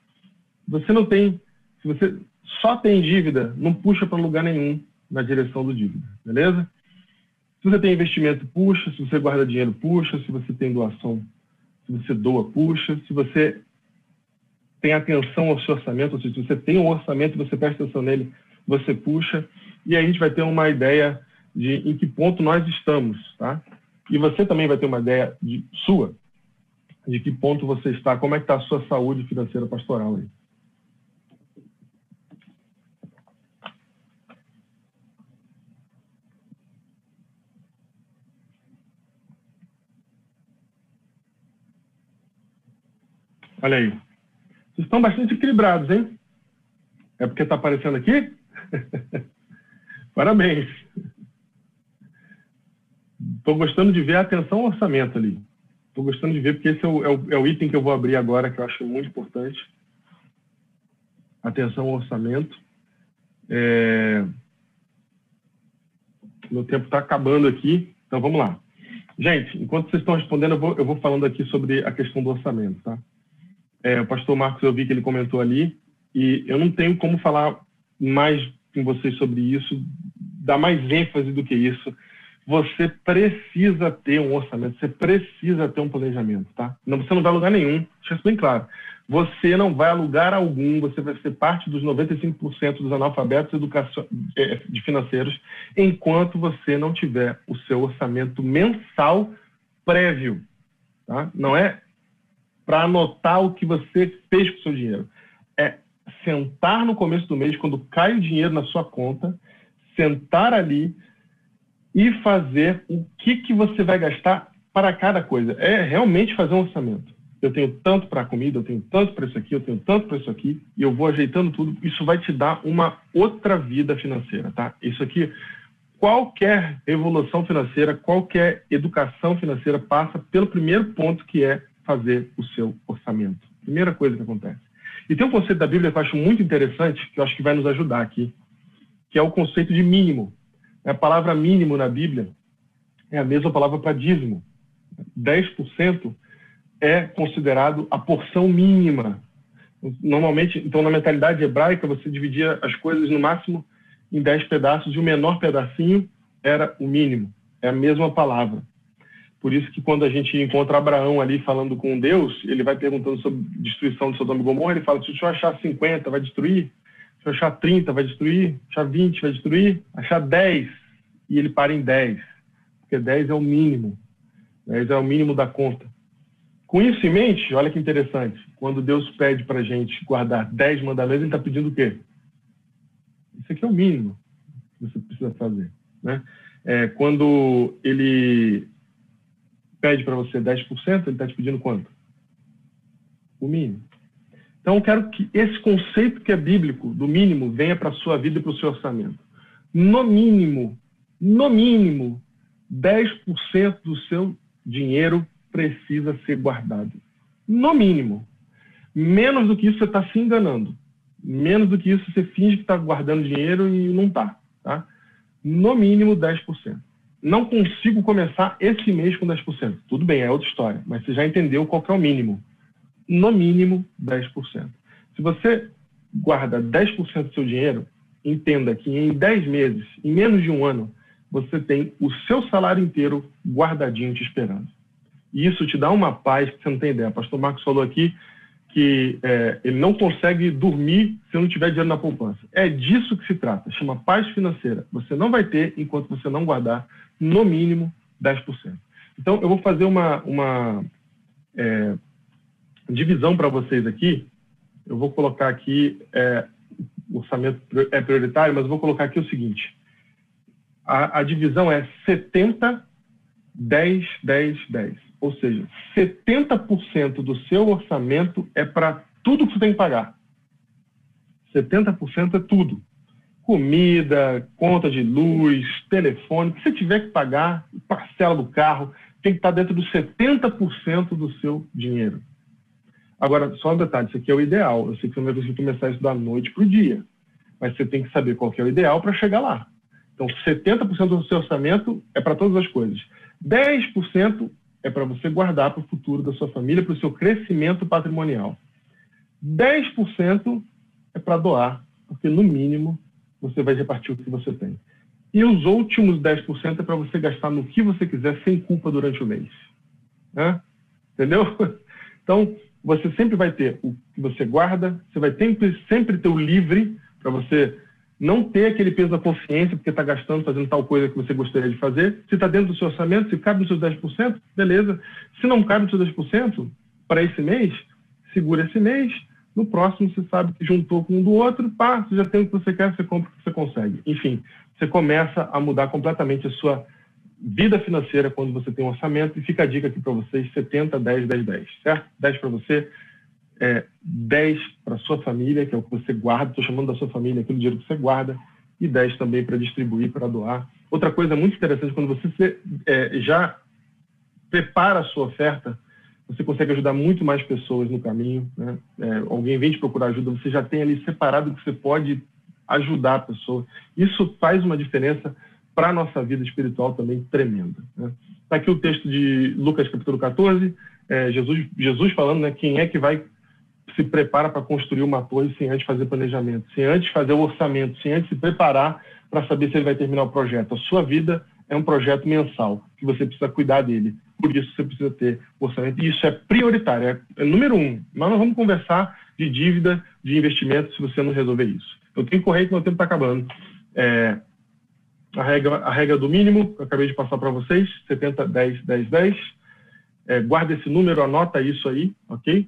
Você não tem, se você só tem dívida, não puxa para lugar nenhum na direção do dívida, beleza? Se você tem investimento, puxa. Se você guarda dinheiro, puxa. Se você tem doação, se você doa, puxa. Se você tem atenção ao seu orçamento, ou seja, se você tem um orçamento você presta atenção nele, você puxa. E aí a gente vai ter uma ideia de em que ponto nós estamos, tá? E você também vai ter uma ideia de, sua de que ponto você está, como é que está a sua saúde financeira pastoral aí. Olha aí. Vocês estão bastante equilibrados, hein? É porque está aparecendo aqui? [LAUGHS] Parabéns. Estou gostando de ver a atenção ao orçamento ali. Estou gostando de ver, porque esse é o, é, o, é o, item que eu vou abrir agora, que eu acho muito importante. Atenção ao orçamento. É... Meu tempo está acabando aqui, então vamos lá. Gente, enquanto vocês estão respondendo, eu vou, eu vou falando aqui sobre a questão do orçamento, tá? É, o pastor Marcos, eu vi que ele comentou ali, e eu não tenho como falar mais com vocês sobre isso, dar mais ênfase do que isso. Você precisa ter um orçamento, você precisa ter um planejamento, tá? Não, você não vai a lugar nenhum, deixa isso bem claro. Você não vai a lugar algum, você vai ser parte dos 95% dos analfabetos é, de financeiros, enquanto você não tiver o seu orçamento mensal prévio. Tá? Não é para anotar o que você fez com o seu dinheiro. É sentar no começo do mês, quando cai o dinheiro na sua conta, sentar ali e fazer o que, que você vai gastar para cada coisa. É realmente fazer um orçamento. Eu tenho tanto para comida, eu tenho tanto para isso aqui, eu tenho tanto para isso aqui, e eu vou ajeitando tudo. Isso vai te dar uma outra vida financeira, tá? Isso aqui, qualquer evolução financeira, qualquer educação financeira passa pelo primeiro ponto que é fazer o seu orçamento. Primeira coisa que acontece. E tem um conceito da Bíblia que eu acho muito interessante, que eu acho que vai nos ajudar aqui, que é o conceito de mínimo. A palavra mínimo na Bíblia é a mesma palavra para dízimo. 10% é considerado a porção mínima. Normalmente, então, na mentalidade hebraica, você dividia as coisas no máximo em 10 pedaços e o menor pedacinho era o mínimo. É a mesma palavra. Por isso que quando a gente encontra Abraão ali falando com Deus, ele vai perguntando sobre destruição de Sodoma e Gomorra, ele fala, se eu achar 50, vai destruir? Se eu achar 30, vai destruir? Achar 20, vai destruir? Achar 10, e ele para em 10, porque 10 é o mínimo. 10 é o mínimo da conta. Com isso em mente, olha que interessante, quando Deus pede para a gente guardar 10 mandamentos, ele está pedindo o quê? Isso aqui é o mínimo que você precisa fazer. Né? É, quando ele pede para você 10%, ele está te pedindo quanto? O mínimo. Então, eu quero que esse conceito que é bíblico, do mínimo, venha para a sua vida e para o seu orçamento. No mínimo, no mínimo, 10% do seu dinheiro precisa ser guardado. No mínimo. Menos do que isso, você está se enganando. Menos do que isso, você finge que está guardando dinheiro e não está. Tá? No mínimo 10%. Não consigo começar esse mês com 10%. Tudo bem, é outra história, mas você já entendeu qual é o mínimo. No mínimo 10%. Se você guarda 10% do seu dinheiro, entenda que em 10 meses, em menos de um ano, você tem o seu salário inteiro guardadinho te esperando. E isso te dá uma paz que você não tem ideia. O pastor Marcos falou aqui que é, ele não consegue dormir se não tiver dinheiro na poupança. É disso que se trata, chama paz financeira. Você não vai ter enquanto você não guardar no mínimo 10%. Então, eu vou fazer uma, uma é, divisão para vocês aqui. Eu vou colocar aqui, é, o orçamento é prioritário, mas eu vou colocar aqui o seguinte. A, a divisão é 70, 10, 10, 10. Ou seja, 70% do seu orçamento é para tudo que você tem que pagar. 70% é tudo. Comida, conta de luz, telefone, que você tiver que pagar, parcela do carro, tem que estar dentro dos 70% do seu dinheiro. Agora, só um detalhe, isso aqui é o ideal. Eu sei que você não vai conseguir começar isso da noite para o dia, mas você tem que saber qual que é o ideal para chegar lá. Então, 70% do seu orçamento é para todas as coisas. 10% é para você guardar para o futuro da sua família, para o seu crescimento patrimonial. 10% é para doar, porque no mínimo você vai repartir o que você tem. E os últimos 10% é para você gastar no que você quiser sem culpa durante o mês. Né? Entendeu? [LAUGHS] Então, você sempre vai ter o que você guarda, você vai sempre, sempre ter o livre para você não ter aquele peso da consciência porque está gastando, fazendo tal coisa que você gostaria de fazer. Se está dentro do seu orçamento, se cabe nos seus 10%, beleza. Se não cabe nos seus 10% para esse mês, segura esse mês. No próximo, você sabe que juntou com um do outro, pá, você já tem o que você quer, você compra o que você consegue. Enfim, você começa a mudar completamente a sua vida financeira quando você tem um orçamento. E fica a dica aqui para vocês: 70, 10, 10, 10, certo? 10 para você, é, 10 para sua família, que é o que você guarda, estou chamando da sua família aquele dinheiro que você guarda, e 10 também para distribuir, para doar. Outra coisa muito interessante, quando você é, já prepara a sua oferta, você consegue ajudar muito mais pessoas no caminho. Né? É, alguém vem te procurar ajuda, você já tem ali separado que você pode ajudar a pessoa. Isso faz uma diferença para a nossa vida espiritual também tremenda. Está né? Tá aqui o texto de Lucas capítulo 14, é, Jesus, Jesus falando né, quem é que vai se prepara para construir uma torre sem antes fazer planejamento, sem antes fazer o orçamento, sem antes se preparar para saber se ele vai terminar o projeto. A sua vida é um projeto mensal, que você precisa cuidar dele. Por isso você precisa ter orçamento. E isso é prioritário, é, é número um. Mas nós vamos conversar de dívida, de investimento, se você não resolver isso. Eu tenho que correr que meu tempo está acabando. É, a, regra, a regra do mínimo, eu acabei de passar para vocês, 70, 10, 10, 10. É, guarda esse número, anota isso aí, ok?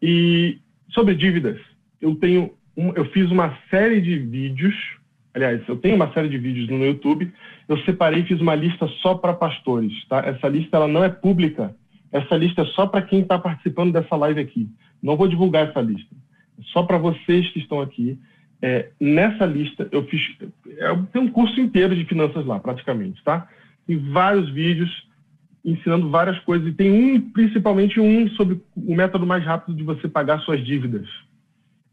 E sobre dívidas, eu tenho um, eu fiz uma série de vídeos, aliás, eu tenho uma série de vídeos no YouTube. Eu separei e fiz uma lista só para pastores, tá? Essa lista ela não é pública. Essa lista é só para quem está participando dessa live aqui. Não vou divulgar essa lista. É só para vocês que estão aqui. É, nessa lista eu fiz, eu tenho um curso inteiro de finanças lá, praticamente, tá? Tem vários vídeos ensinando várias coisas. E tem um, principalmente um, sobre o método mais rápido de você pagar suas dívidas.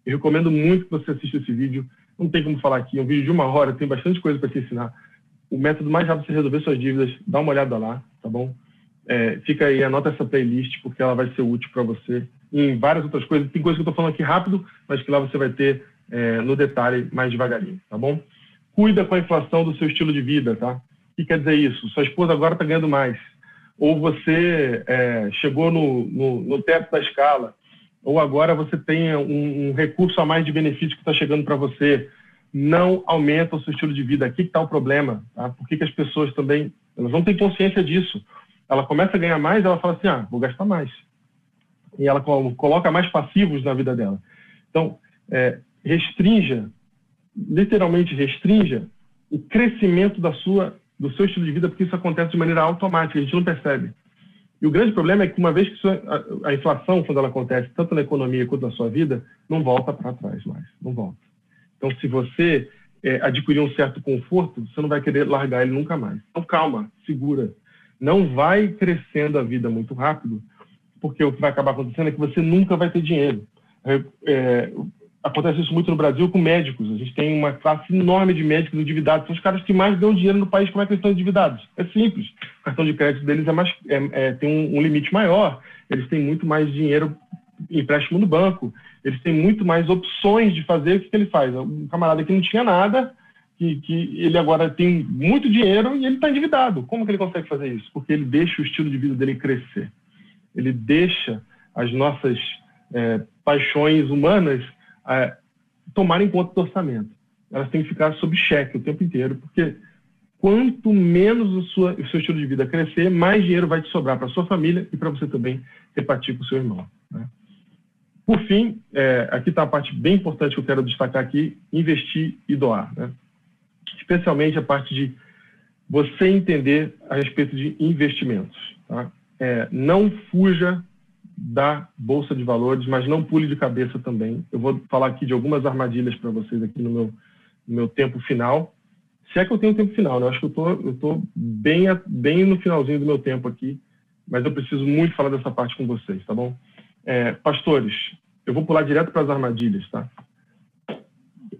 Eu recomendo muito que você assista esse vídeo. Não tem como falar aqui, é um vídeo de uma hora, tem bastante coisa para te ensinar. O método mais rápido de resolver suas dívidas, dá uma olhada lá, tá bom? É, fica aí, anota essa playlist, porque ela vai ser útil para você. Em várias outras coisas. Tem coisas que eu estou falando aqui rápido, mas que lá você vai ter é, no detalhe mais devagarinho, tá bom? Cuida com a inflação do seu estilo de vida, tá? O que quer dizer isso? Sua esposa agora está ganhando mais ou você é, chegou no, no, no, teto da escala, ou agora você tem um, um recurso a mais de benefício que está chegando para você, não aumenta o seu estilo de vida. Aqui está o problema. Tá? Por que, que as pessoas também elas não têm consciência disso? Ela começa a ganhar mais, ela fala assim, ah, vou gastar mais. E ela coloca mais passivos na vida dela. Então, é, restrinja, literalmente restrinja o crescimento da sua do seu estilo de vida, porque isso acontece de maneira automática, a gente não percebe. E o grande problema é que uma vez que a, inflação, quando ela acontece tanto na economia quanto na sua vida, não volta para trás mais, não volta. Então, se você é, adquirir um certo conforto, você não vai querer largar ele nunca mais. Então, calma, segura. Não vai crescendo a vida muito rápido, porque o que vai acabar acontecendo é que você nunca vai ter dinheiro. É, é, acontece isso muito no Brasil com médicos. A gente tem uma classe enorme de médicos endividados. São os caras que mais dão dinheiro no país. Como é que eles estão endividados? É simples. O cartão de crédito deles é mais, é, é, tem um, um, limite maior. Eles têm muito mais dinheiro empréstimo no banco. Eles têm muito mais opções de fazer. O que, que ele faz? Um camarada que não tinha nada, que, que ele agora tem muito dinheiro e ele está endividado. Como que ele consegue fazer isso? Porque ele deixa o estilo de vida dele crescer. Ele deixa as nossas é, paixões humanas é, tomarem conta do orçamento. Elas têm que ficar sob cheque o tempo inteiro, porque quanto menos o, sua, o seu estilo de vida crescer, mais dinheiro vai te sobrar para sua família e para você também repartir com o seu irmão. Né? Por fim, é, aqui está a parte bem importante que eu quero destacar aqui: investir e doar. Né? Especialmente a parte de você entender a respeito de investimentos. Tá? É, não fuja da Bolsa de Valores, mas não pule de cabeça também. Eu vou falar aqui de algumas armadilhas para vocês aqui no meu, no meu tempo final. Se é que eu tenho tempo final, né? Eu acho que eu tô, tô bem, bem no finalzinho do meu tempo aqui, mas eu preciso muito falar dessa parte com vocês, tá bom? É, pastores, eu vou pular direto para as armadilhas, tá?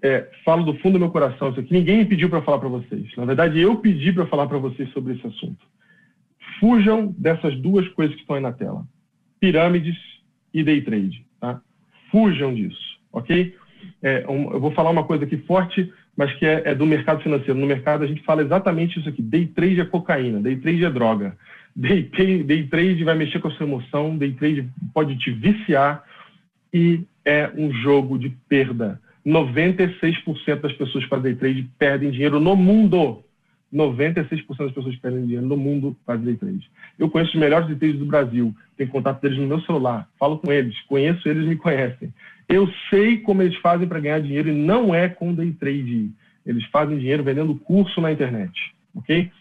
É, falo do fundo do meu coração isso aqui. Ninguém me pediu para falar para vocês. Na verdade, eu pedi para falar para vocês sobre esse assunto. Fujam dessas duas coisas que estão aí na tela pirâmides e day trade. Tá? Fujam disso, ok? É, um, eu vou falar uma coisa aqui forte, mas que é, é, do mercado financeiro. No mercado a gente fala exatamente isso aqui. Day trade é cocaína, day trade é droga. Day, day trade vai mexer com a sua emoção, day trade pode te viciar e é um jogo de perda. 96% das pessoas fazem day trade perdem dinheiro no mundo. 96% das pessoas perdem dinheiro no mundo fazem day trade. Eu conheço os melhores day traders do Brasil, tenho contato deles no meu celular, falo com eles, conheço eles, me conhecem. Eu sei como eles fazem para ganhar dinheiro e não é com day trade. Eles fazem dinheiro vendendo curso na internet, ok?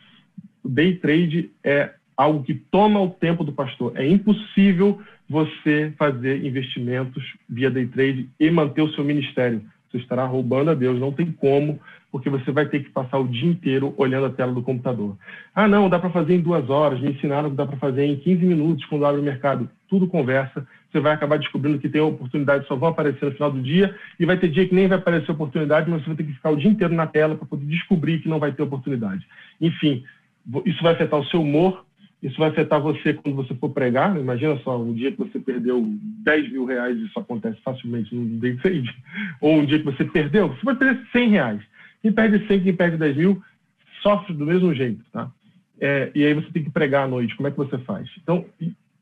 O day trade é algo que toma o tempo do pastor. É impossível você fazer investimentos via day trade e manter o seu ministério. Você estará roubando a Deus, não tem como porque você vai ter que passar o dia inteiro olhando a tela do computador. Ah, não, dá para fazer em duas horas, me ensinaram que dá para fazer em 15 minutos quando abre o mercado. Tudo conversa, você vai acabar descobrindo que tem oportunidades só vão aparecer no final do dia e vai ter dia que nem vai aparecer oportunidade, mas você vai ter que ficar o dia inteiro na tela para poder descobrir que não vai ter oportunidade. Enfim, isso vai afetar o seu humor, isso vai afetar você quando você for pregar. Imagina só, um dia que você perdeu 10 mil reais, isso acontece facilmente no day trade, [LAUGHS] ou um dia que você perdeu, você vai perder 100 reais. Quem perde 100, quem perde 10 mil, sofre do mesmo jeito, tá? É, e aí você tem que pregar à noite, como é que você faz? Então,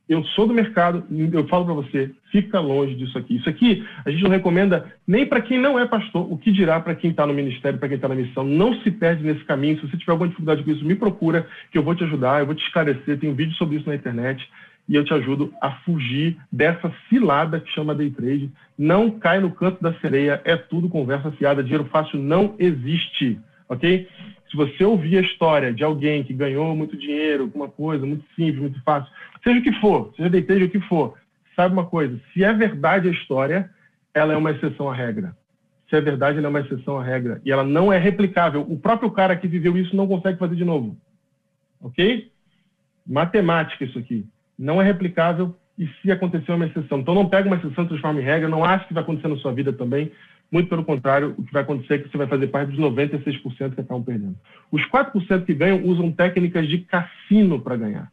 eu sou do mercado, eu falo para você, fica longe disso aqui. Isso aqui a gente não recomenda nem para quem não é pastor, o que dirá para quem está no ministério, para quem está na missão. Não se perde nesse caminho. Se você tiver alguma dificuldade com isso, me procura, que eu vou te ajudar, eu vou te esclarecer. Tem um vídeo sobre isso na internet e eu te ajudo a fugir dessa cilada que chama day trade. Não cai no canto da sereia, é tudo conversa fiada. Dinheiro fácil não existe, ok? Se você ouvir a história de alguém que ganhou muito dinheiro, alguma coisa muito simples, muito fácil, seja o que for, seja trade o que for, sabe uma coisa, se é verdade a história, ela é uma exceção à regra. Se é verdade, ela é uma exceção à regra. E ela não é replicável. O próprio cara que viveu isso não consegue fazer de novo. Ok? Matemática isso aqui não é replicável e se acontecer uma exceção. Então não pega uma exceção e transforma em regra, não acha que vai acontecer na sua vida também. Muito pelo contrário, o que vai acontecer é que você vai fazer parte dos 96% que acabam perdendo. Os 4% que ganham usam técnicas de cassino para ganhar.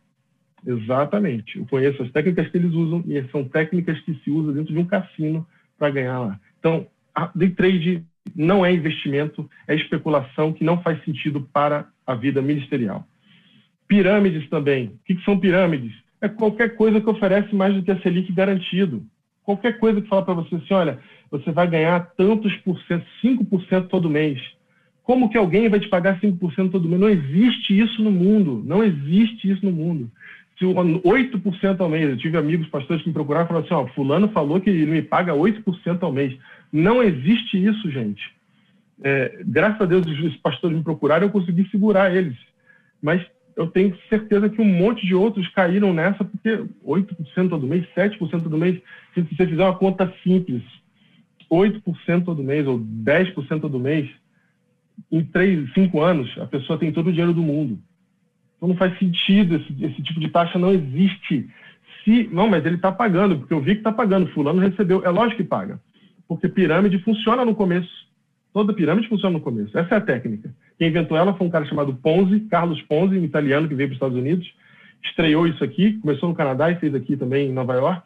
Exatamente. Eu conheço as técnicas que eles usam e são técnicas que se usam dentro de um cassino para ganhar lá. Então, day trade não é investimento, é especulação que não faz sentido para a vida ministerial. Pirâmides também. O que são pirâmides? é qualquer coisa que oferece mais do que a Selic garantido. Qualquer coisa que fala para você assim, olha, você vai ganhar tantos por cento, 5% todo mês. Como que alguém vai te pagar 5% todo mês? Não existe isso no mundo. Não existe isso no mundo. Se 8% ao mês, eu tive amigos pastores que me procuraram e falaram assim, ó, fulano falou que ele me paga 8% ao mês. Não existe isso, gente. É, graças a Deus, os pastores me procuraram, eu consegui segurar eles. Mas eu tenho certeza que um monte de outros caíram nessa, porque 8% todo mês, 7% todo mês, se você fizer uma conta simples, 8% todo mês ou 10% todo mês, em 3, 5 anos, a pessoa tem todo o dinheiro do mundo. Então não faz sentido, esse, esse tipo de taxa não existe. Se, não, mas ele está pagando, porque eu vi que está pagando, fulano recebeu, é lógico que paga. Porque pirâmide funciona no começo. Toda pirâmide funciona no começo. Essa é a técnica. Quem inventou ela foi um cara chamado Ponzi, Carlos Ponzi, um italiano que veio para os Estados Unidos. Estreou isso aqui, começou no Canadá e fez aqui também em Nova York.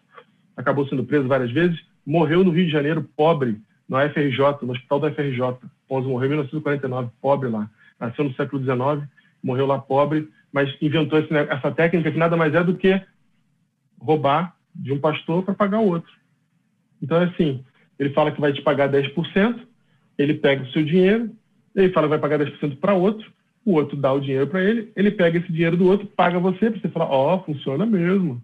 Acabou sendo preso várias vezes. Morreu no Rio de Janeiro, pobre, no FRJ, no hospital da FRJ. Ponzi morreu em 1949, pobre lá. Nasceu no século XIX, morreu lá pobre, mas inventou essa técnica que nada mais é do que roubar de um pastor para pagar o outro. Então, é assim, ele fala que vai te pagar 10%, ele pega o seu dinheiro, ele fala que vai pagar 10% para outro, o outro dá o dinheiro para ele, ele pega esse dinheiro do outro, paga você, para você falar, ó, oh, funciona mesmo.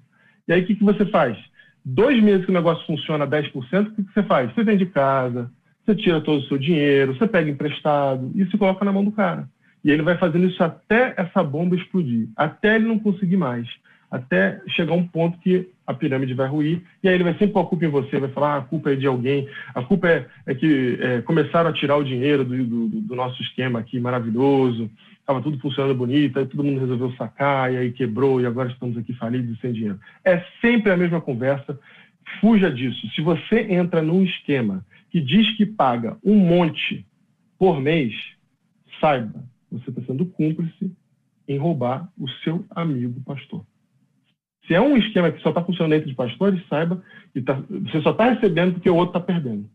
E aí, o que, que você faz? Dois meses que o negócio funciona 10%, o que, que você faz? Você vende casa, você tira todo o seu dinheiro, você pega emprestado e se coloca na mão do cara. E ele vai fazendo isso até essa bomba explodir, até ele não conseguir mais até chegar um ponto que a pirâmide vai ruir, e aí ele vai sempre pôr a culpa em você, vai falar, ah, a culpa é de alguém, a culpa é, é que é, começaram a tirar o dinheiro do, do, do nosso esquema aqui maravilhoso, estava tudo funcionando bonito, aí todo mundo resolveu sacar, e aí quebrou, e agora estamos aqui falidos e sem dinheiro. É sempre a mesma conversa, fuja disso. Se você entra num esquema que diz que paga um monte por mês, saiba, você está sendo cúmplice em roubar o seu amigo pastor. Se é um esquema que só está funcionando entre pastores, saiba que tá, você só está recebendo porque o outro está perdendo.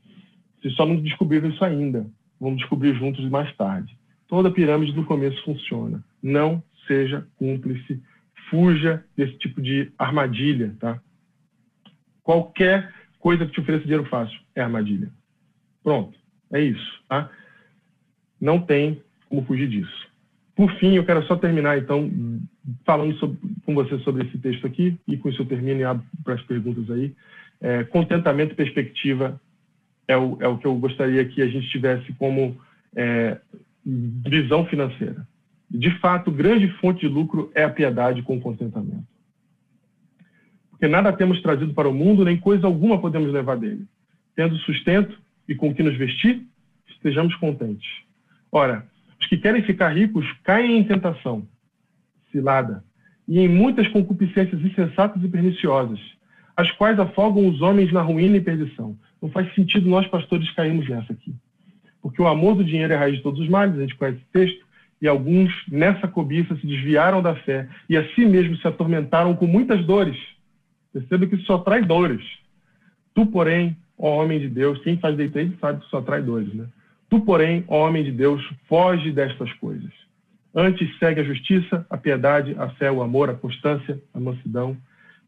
Vocês só não descobriram isso ainda. Vamos descobrir juntos mais tarde. Toda pirâmide do começo funciona. Não seja cúmplice. Fuja desse tipo de armadilha, tá? Qualquer coisa que te ofereça dinheiro fácil é armadilha. Pronto. É isso, tá? Não tem como fugir disso. Por fim, eu quero só terminar, então, falando sobre, com você sobre esse texto aqui, e com isso eu termino e abro para as perguntas aí. É, contentamento e perspectiva é o, é o que eu gostaria que a gente tivesse como é, visão financeira. De fato, grande fonte de lucro é a piedade com contentamento. Porque nada temos trazido para o mundo, nem coisa alguma podemos levar dele. Tendo sustento e com que nos vestir, estejamos contentes. Ora, os que querem ficar ricos caem em tentação, cilada, e em muitas concupiscências insensatas e perniciosas, as quais afogam os homens na ruína e perdição. Não faz sentido nós, pastores, cairmos nessa aqui. Porque o amor do dinheiro é a raiz de todos os males, a gente conhece o texto, e alguns, nessa cobiça, se desviaram da fé e a si mesmos se atormentaram com muitas dores. Perceba que isso só traz dores. Tu, porém, ó homem de Deus, quem faz date sabe que só traz dores, né? Tu, porém, homem de Deus, foge destas coisas. Antes segue a justiça, a piedade, a fé, o amor, a constância, a mansidão.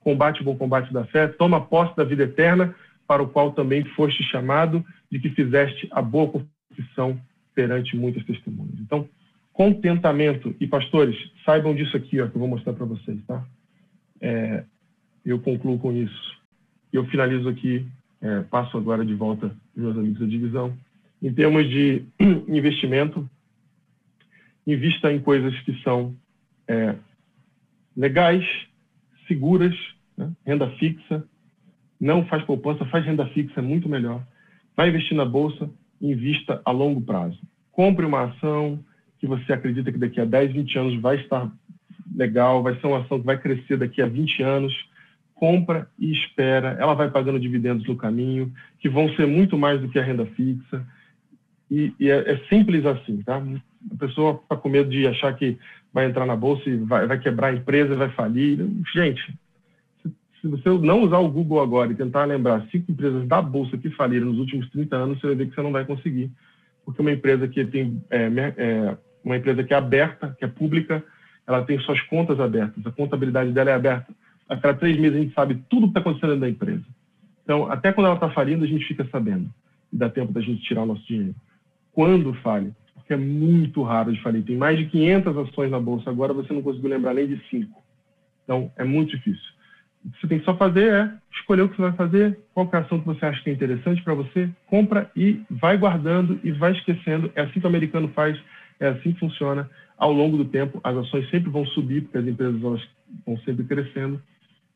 Combate o bom combate da fé, toma posse da vida eterna, para o qual também foste chamado, de que fizeste a boa confissão perante muitas testemunhas. Então, contentamento. E, pastores, saibam disso aqui, ó, que eu vou mostrar para vocês, tá? É, eu concluo com isso. Eu finalizo aqui, é, passo agora de volta meus amigos da divisão. Em termos de [CLEARS THROAT] investimento, invista em coisas que são é, legais, seguras, né? renda fixa. Não faz poupança, faz renda fixa, é muito melhor. Vai investir na bolsa, invista a longo prazo. Compre uma ação que você acredita que daqui a 10, 20 anos vai estar legal, vai ser uma ação que vai crescer daqui a 20 anos. Compra e espera, ela vai pagando dividendos no caminho, que vão ser muito mais do que a renda fixa e, e é, é, simples assim, tá? A pessoa está com medo de achar que vai entrar na bolsa e vai, vai quebrar a empresa, vai falir. Gente, se, se, você não usar o Google agora e tentar lembrar cinco empresas da bolsa que faliram nos últimos 30 anos, você vai ver que você não vai conseguir. Porque uma empresa que tem é, é, uma empresa que é aberta, que é pública, ela tem suas contas abertas, a contabilidade dela é aberta. A cada três meses a gente sabe tudo que está acontecendo dentro da empresa. Então, até quando ela está falindo, a gente fica sabendo. E dá tempo da gente tirar o nosso dinheiro quando fale, porque é muito raro de falir. Tem mais de 500 ações na bolsa, agora você não conseguiu lembrar nem de cinco. Então, é muito difícil. O que você tem que só fazer é escolher o que você vai fazer, qual é a ação que você acha que é interessante para você, compra e vai guardando e vai esquecendo. É assim que o americano faz, é assim que funciona. Ao longo do tempo, as ações sempre vão subir, porque as empresas elas vão sempre crescendo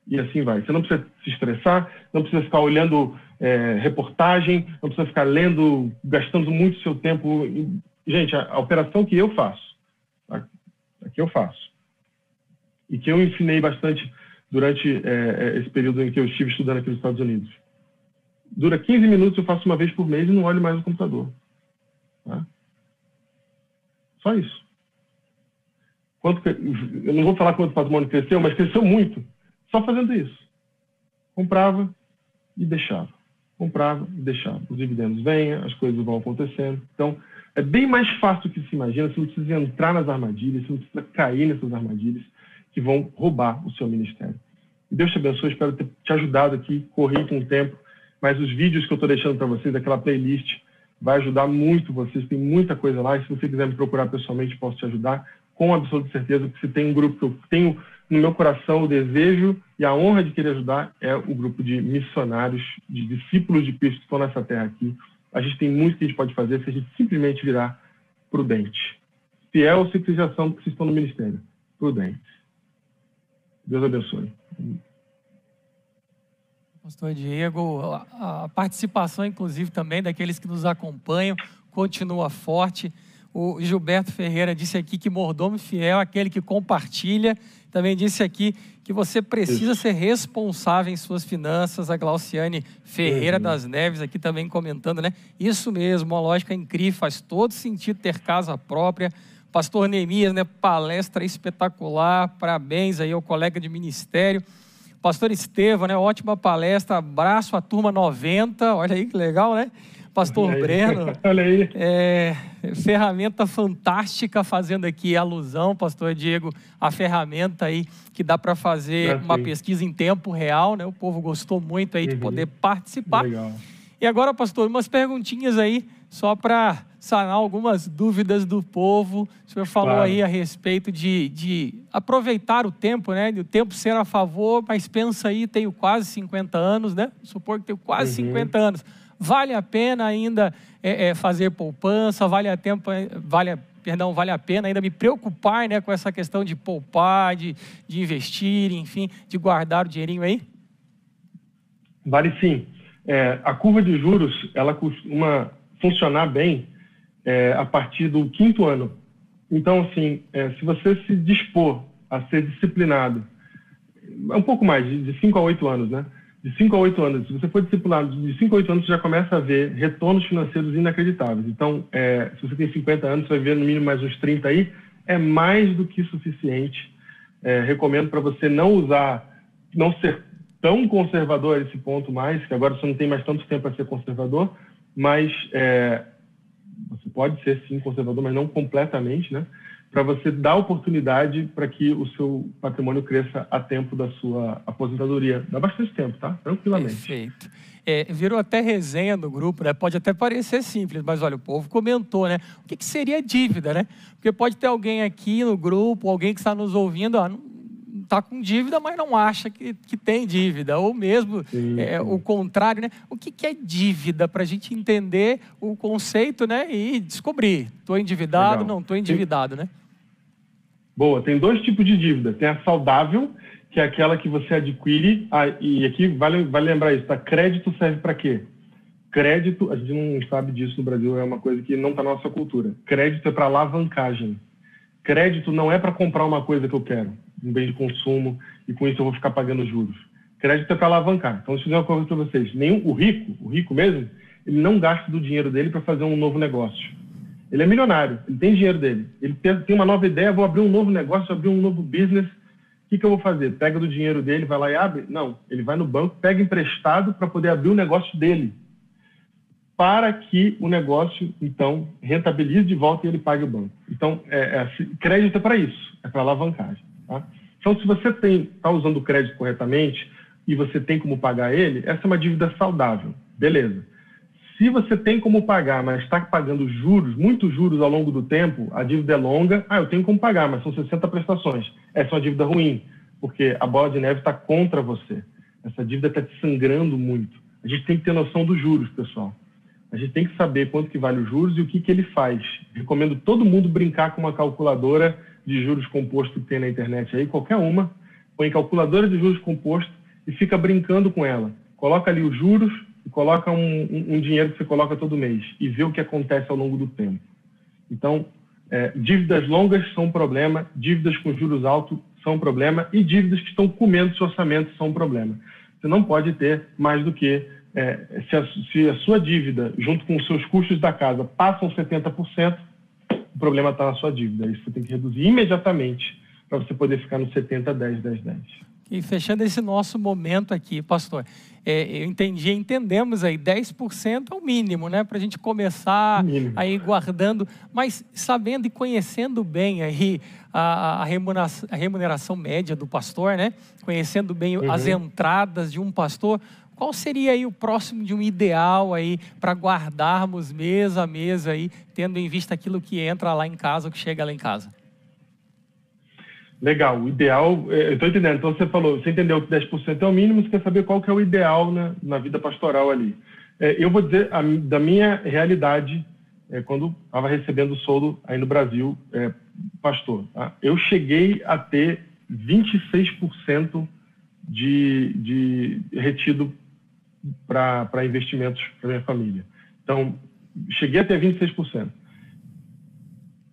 e assim vai. Você não precisa se estressar, não precisa ficar olhando é, reportagem, não precisa ficar lendo, gastando muito seu tempo. Gente, a, a operação que eu faço, a, a, que eu faço, e que eu ensinei bastante durante é, é, esse período em que eu estive estudando aqui nos Estados Unidos. Dura 15 minutos, eu faço uma vez por mês e não olho mais o computador. Tá? Só isso. Quanto, eu não vou falar quanto o patrimônio cresceu, mas cresceu muito. Só fazendo isso. Comprava e deixava. Comprava e deixava. Os dividendos vêm, as coisas vão acontecendo. Então, é bem mais fácil do que se imagina. Você não precisa entrar nas armadilhas, você não precisa cair nessas armadilhas que vão roubar o seu ministério. Deus te abençoe, espero ter te ajudado aqui, corri com o tempo, mas os vídeos que eu estou deixando para vocês, aquela playlist, vai ajudar muito vocês, tem muita coisa lá, e se você quiser me procurar pessoalmente, posso te ajudar, com absoluta certeza, porque se tem um grupo que eu tenho no meu coração o desejo e a honra de querer ajudar, é o grupo de missionários, de discípulos de Cristo que estão nessa terra aqui. A gente tem muito que a gente pode fazer se a gente simplesmente virar prudente. Fiel se vocês já são, porque vocês estão no ministério. Prudente. Deus abençoe. Pastor Diego, a participação, inclusive, também daqueles que nos acompanham, continua forte. O Gilberto Ferreira disse aqui que mordomo fiel é aquele que compartilha. Também disse aqui que você precisa Isso. ser responsável em suas finanças. A Glauciane Ferreira uhum. das Neves aqui também comentando, né? Isso mesmo, uma lógica incrível, faz todo sentido ter casa própria. Pastor Neemias, né? Palestra espetacular. Parabéns aí ao colega de ministério. Pastor Estevam, né? Ótima palestra. Abraço à turma 90. Olha aí que legal, né? Pastor Olha Breno. [LAUGHS] Olha aí. É, ferramenta fantástica fazendo aqui alusão, Pastor Diego, a ferramenta aí que dá para fazer é uma pesquisa em tempo real, né? O povo gostou muito aí uhum. de poder participar. Legal. E agora, pastor, umas perguntinhas aí só para sanar algumas dúvidas do povo. O senhor falou claro. aí a respeito de, de aproveitar o tempo, né? De o tempo ser a favor, mas pensa aí, tenho quase 50 anos, né? Supor que tenho quase uhum. 50 anos. Vale a pena ainda é, é, fazer poupança? Vale a, tempo, vale a, perdão, vale a pena ainda me preocupar né, com essa questão de poupar, de, de investir, enfim, de guardar o dinheirinho aí? Vale sim. É, a curva de juros, ela costuma funcionar bem é, a partir do quinto ano. Então, assim, é, se você se dispor a ser disciplinado, é um pouco mais, de 5 a 8 anos, né? De 5 a 8 anos, se você for disciplinado de 5 a 8 anos, você já começa a ver retornos financeiros inacreditáveis. Então, é, se você tem 50 anos, você vai ver no mínimo mais uns 30 aí, é mais do que suficiente. É, recomendo para você não usar, não ser tão conservador a esse ponto mais, que agora você não tem mais tanto tempo para ser conservador, mas é, você pode ser sim conservador, mas não completamente, né? Para você dar oportunidade para que o seu patrimônio cresça a tempo da sua aposentadoria. Dá bastante tempo, tá? Tranquilamente. Perfeito. É, virou até resenha no grupo, né? Pode até parecer simples, mas olha, o povo comentou, né? O que, que seria dívida, né? Porque pode ter alguém aqui no grupo, alguém que está nos ouvindo, ó, está com dívida, mas não acha que, que tem dívida, ou mesmo sim, é, sim. o contrário, né? O que, que é dívida para a gente entender o conceito, né? E descobrir, estou endividado, Legal. não estou endividado, né? Boa, tem dois tipos de dívida. Tem a saudável, que é aquela que você adquire, ah, e aqui vale, vale lembrar isso, tá? Crédito serve para quê? Crédito, a gente não sabe disso no Brasil, é uma coisa que não está na nossa cultura. Crédito é para alavancagem. Crédito não é para comprar uma coisa que eu quero um bem de consumo e com isso eu vou ficar pagando juros. Crédito é para alavancar. Então, deixa eu dizer uma coisa para vocês. Nenhum, o rico, o rico mesmo, ele não gasta do dinheiro dele para fazer um novo negócio. Ele é milionário, ele tem dinheiro dele. Ele tem uma nova ideia, vou abrir um novo negócio, abrir um novo business. O que, que eu vou fazer? Pega do dinheiro dele, vai lá e abre? Não. Ele vai no banco, pega emprestado para poder abrir o negócio dele. Para que o negócio, então, rentabilize de volta e ele pague o banco. Então, é, é, crédito é para isso, é para alavancagem. Tá? Então, se você está usando o crédito corretamente e você tem como pagar ele, essa é uma dívida saudável. Beleza. Se você tem como pagar, mas está pagando juros, muitos juros ao longo do tempo, a dívida é longa, ah, eu tenho como pagar, mas são 60 prestações. Essa é uma dívida ruim, porque a bola de neve está contra você. Essa dívida está te sangrando muito. A gente tem que ter noção dos juros, pessoal. A gente tem que saber quanto que vale os juros e o que, que ele faz. Recomendo todo mundo brincar com uma calculadora de juros composto que tem na internet aí, qualquer uma, põe calculadora de juros composto e fica brincando com ela. Coloca ali os juros e coloca um, um, um dinheiro que você coloca todo mês e vê o que acontece ao longo do tempo. Então, é, dívidas longas são um problema, dívidas com juros altos são um problema e dívidas que estão comendo seu orçamento são um problema. Você não pode ter mais do que é, se, a, se, a, sua dívida, junto com os seus custos da casa, passam 70%, o problema está na sua dívida. Isso você tem que reduzir imediatamente para você poder ficar no 70, 10, 10, 10. E fechando esse nosso momento aqui, pastor, é, eu entendi, entendemos aí, 10% é o mínimo, né? Para a gente começar aí guardando, mas sabendo e conhecendo bem aí a, a, remuneração, a remuneração, média do pastor, né? Conhecendo bem uhum. as entradas de um pastor, qual seria aí o próximo de um ideal aí para guardarmos mês a mês aí, tendo em vista aquilo que entra lá em casa, o que chega lá em casa? Legal, o ideal, é, eu estou entendendo. Então você falou, você entendeu que 10% é o mínimo, você quer saber qual que é o ideal na, na vida pastoral ali. É, eu vou dizer a, da minha realidade, é, quando estava recebendo o soldo aí no Brasil, é, pastor, tá? eu cheguei a ter 26% de, de retido para investimentos para minha família. Então, cheguei a ter 26%.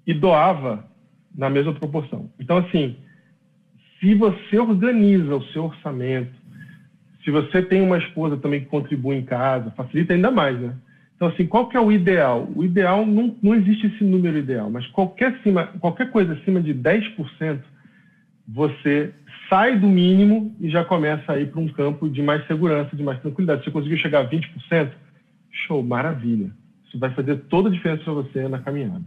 E doava na mesma proporção. Então, assim, se você organiza o seu orçamento, se você tem uma esposa também que contribui em casa, facilita ainda mais, né? Então, assim, qual que é o ideal? O ideal, não, não existe esse número ideal, mas qualquer, cima, qualquer coisa acima de 10%, você sai do mínimo e já começa a ir para um campo de mais segurança, de mais tranquilidade. Você conseguiu chegar a 20%, show, maravilha. Isso vai fazer toda a diferença para você na caminhada.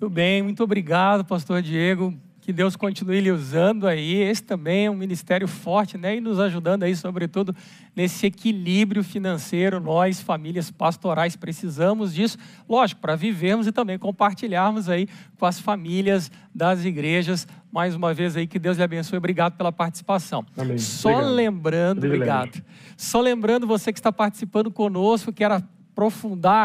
Muito bem, muito obrigado, pastor Diego. Que Deus continue lhe usando aí. Esse também é um ministério forte, né? E nos ajudando aí, sobretudo, nesse equilíbrio financeiro. Nós, famílias pastorais, precisamos disso, lógico, para vivermos e também compartilharmos aí com as famílias das igrejas. Mais uma vez aí, que Deus lhe abençoe. Obrigado pela participação. Amém. Só obrigado. lembrando, obrigado. Só lembrando você que está participando conosco, que era aprofundar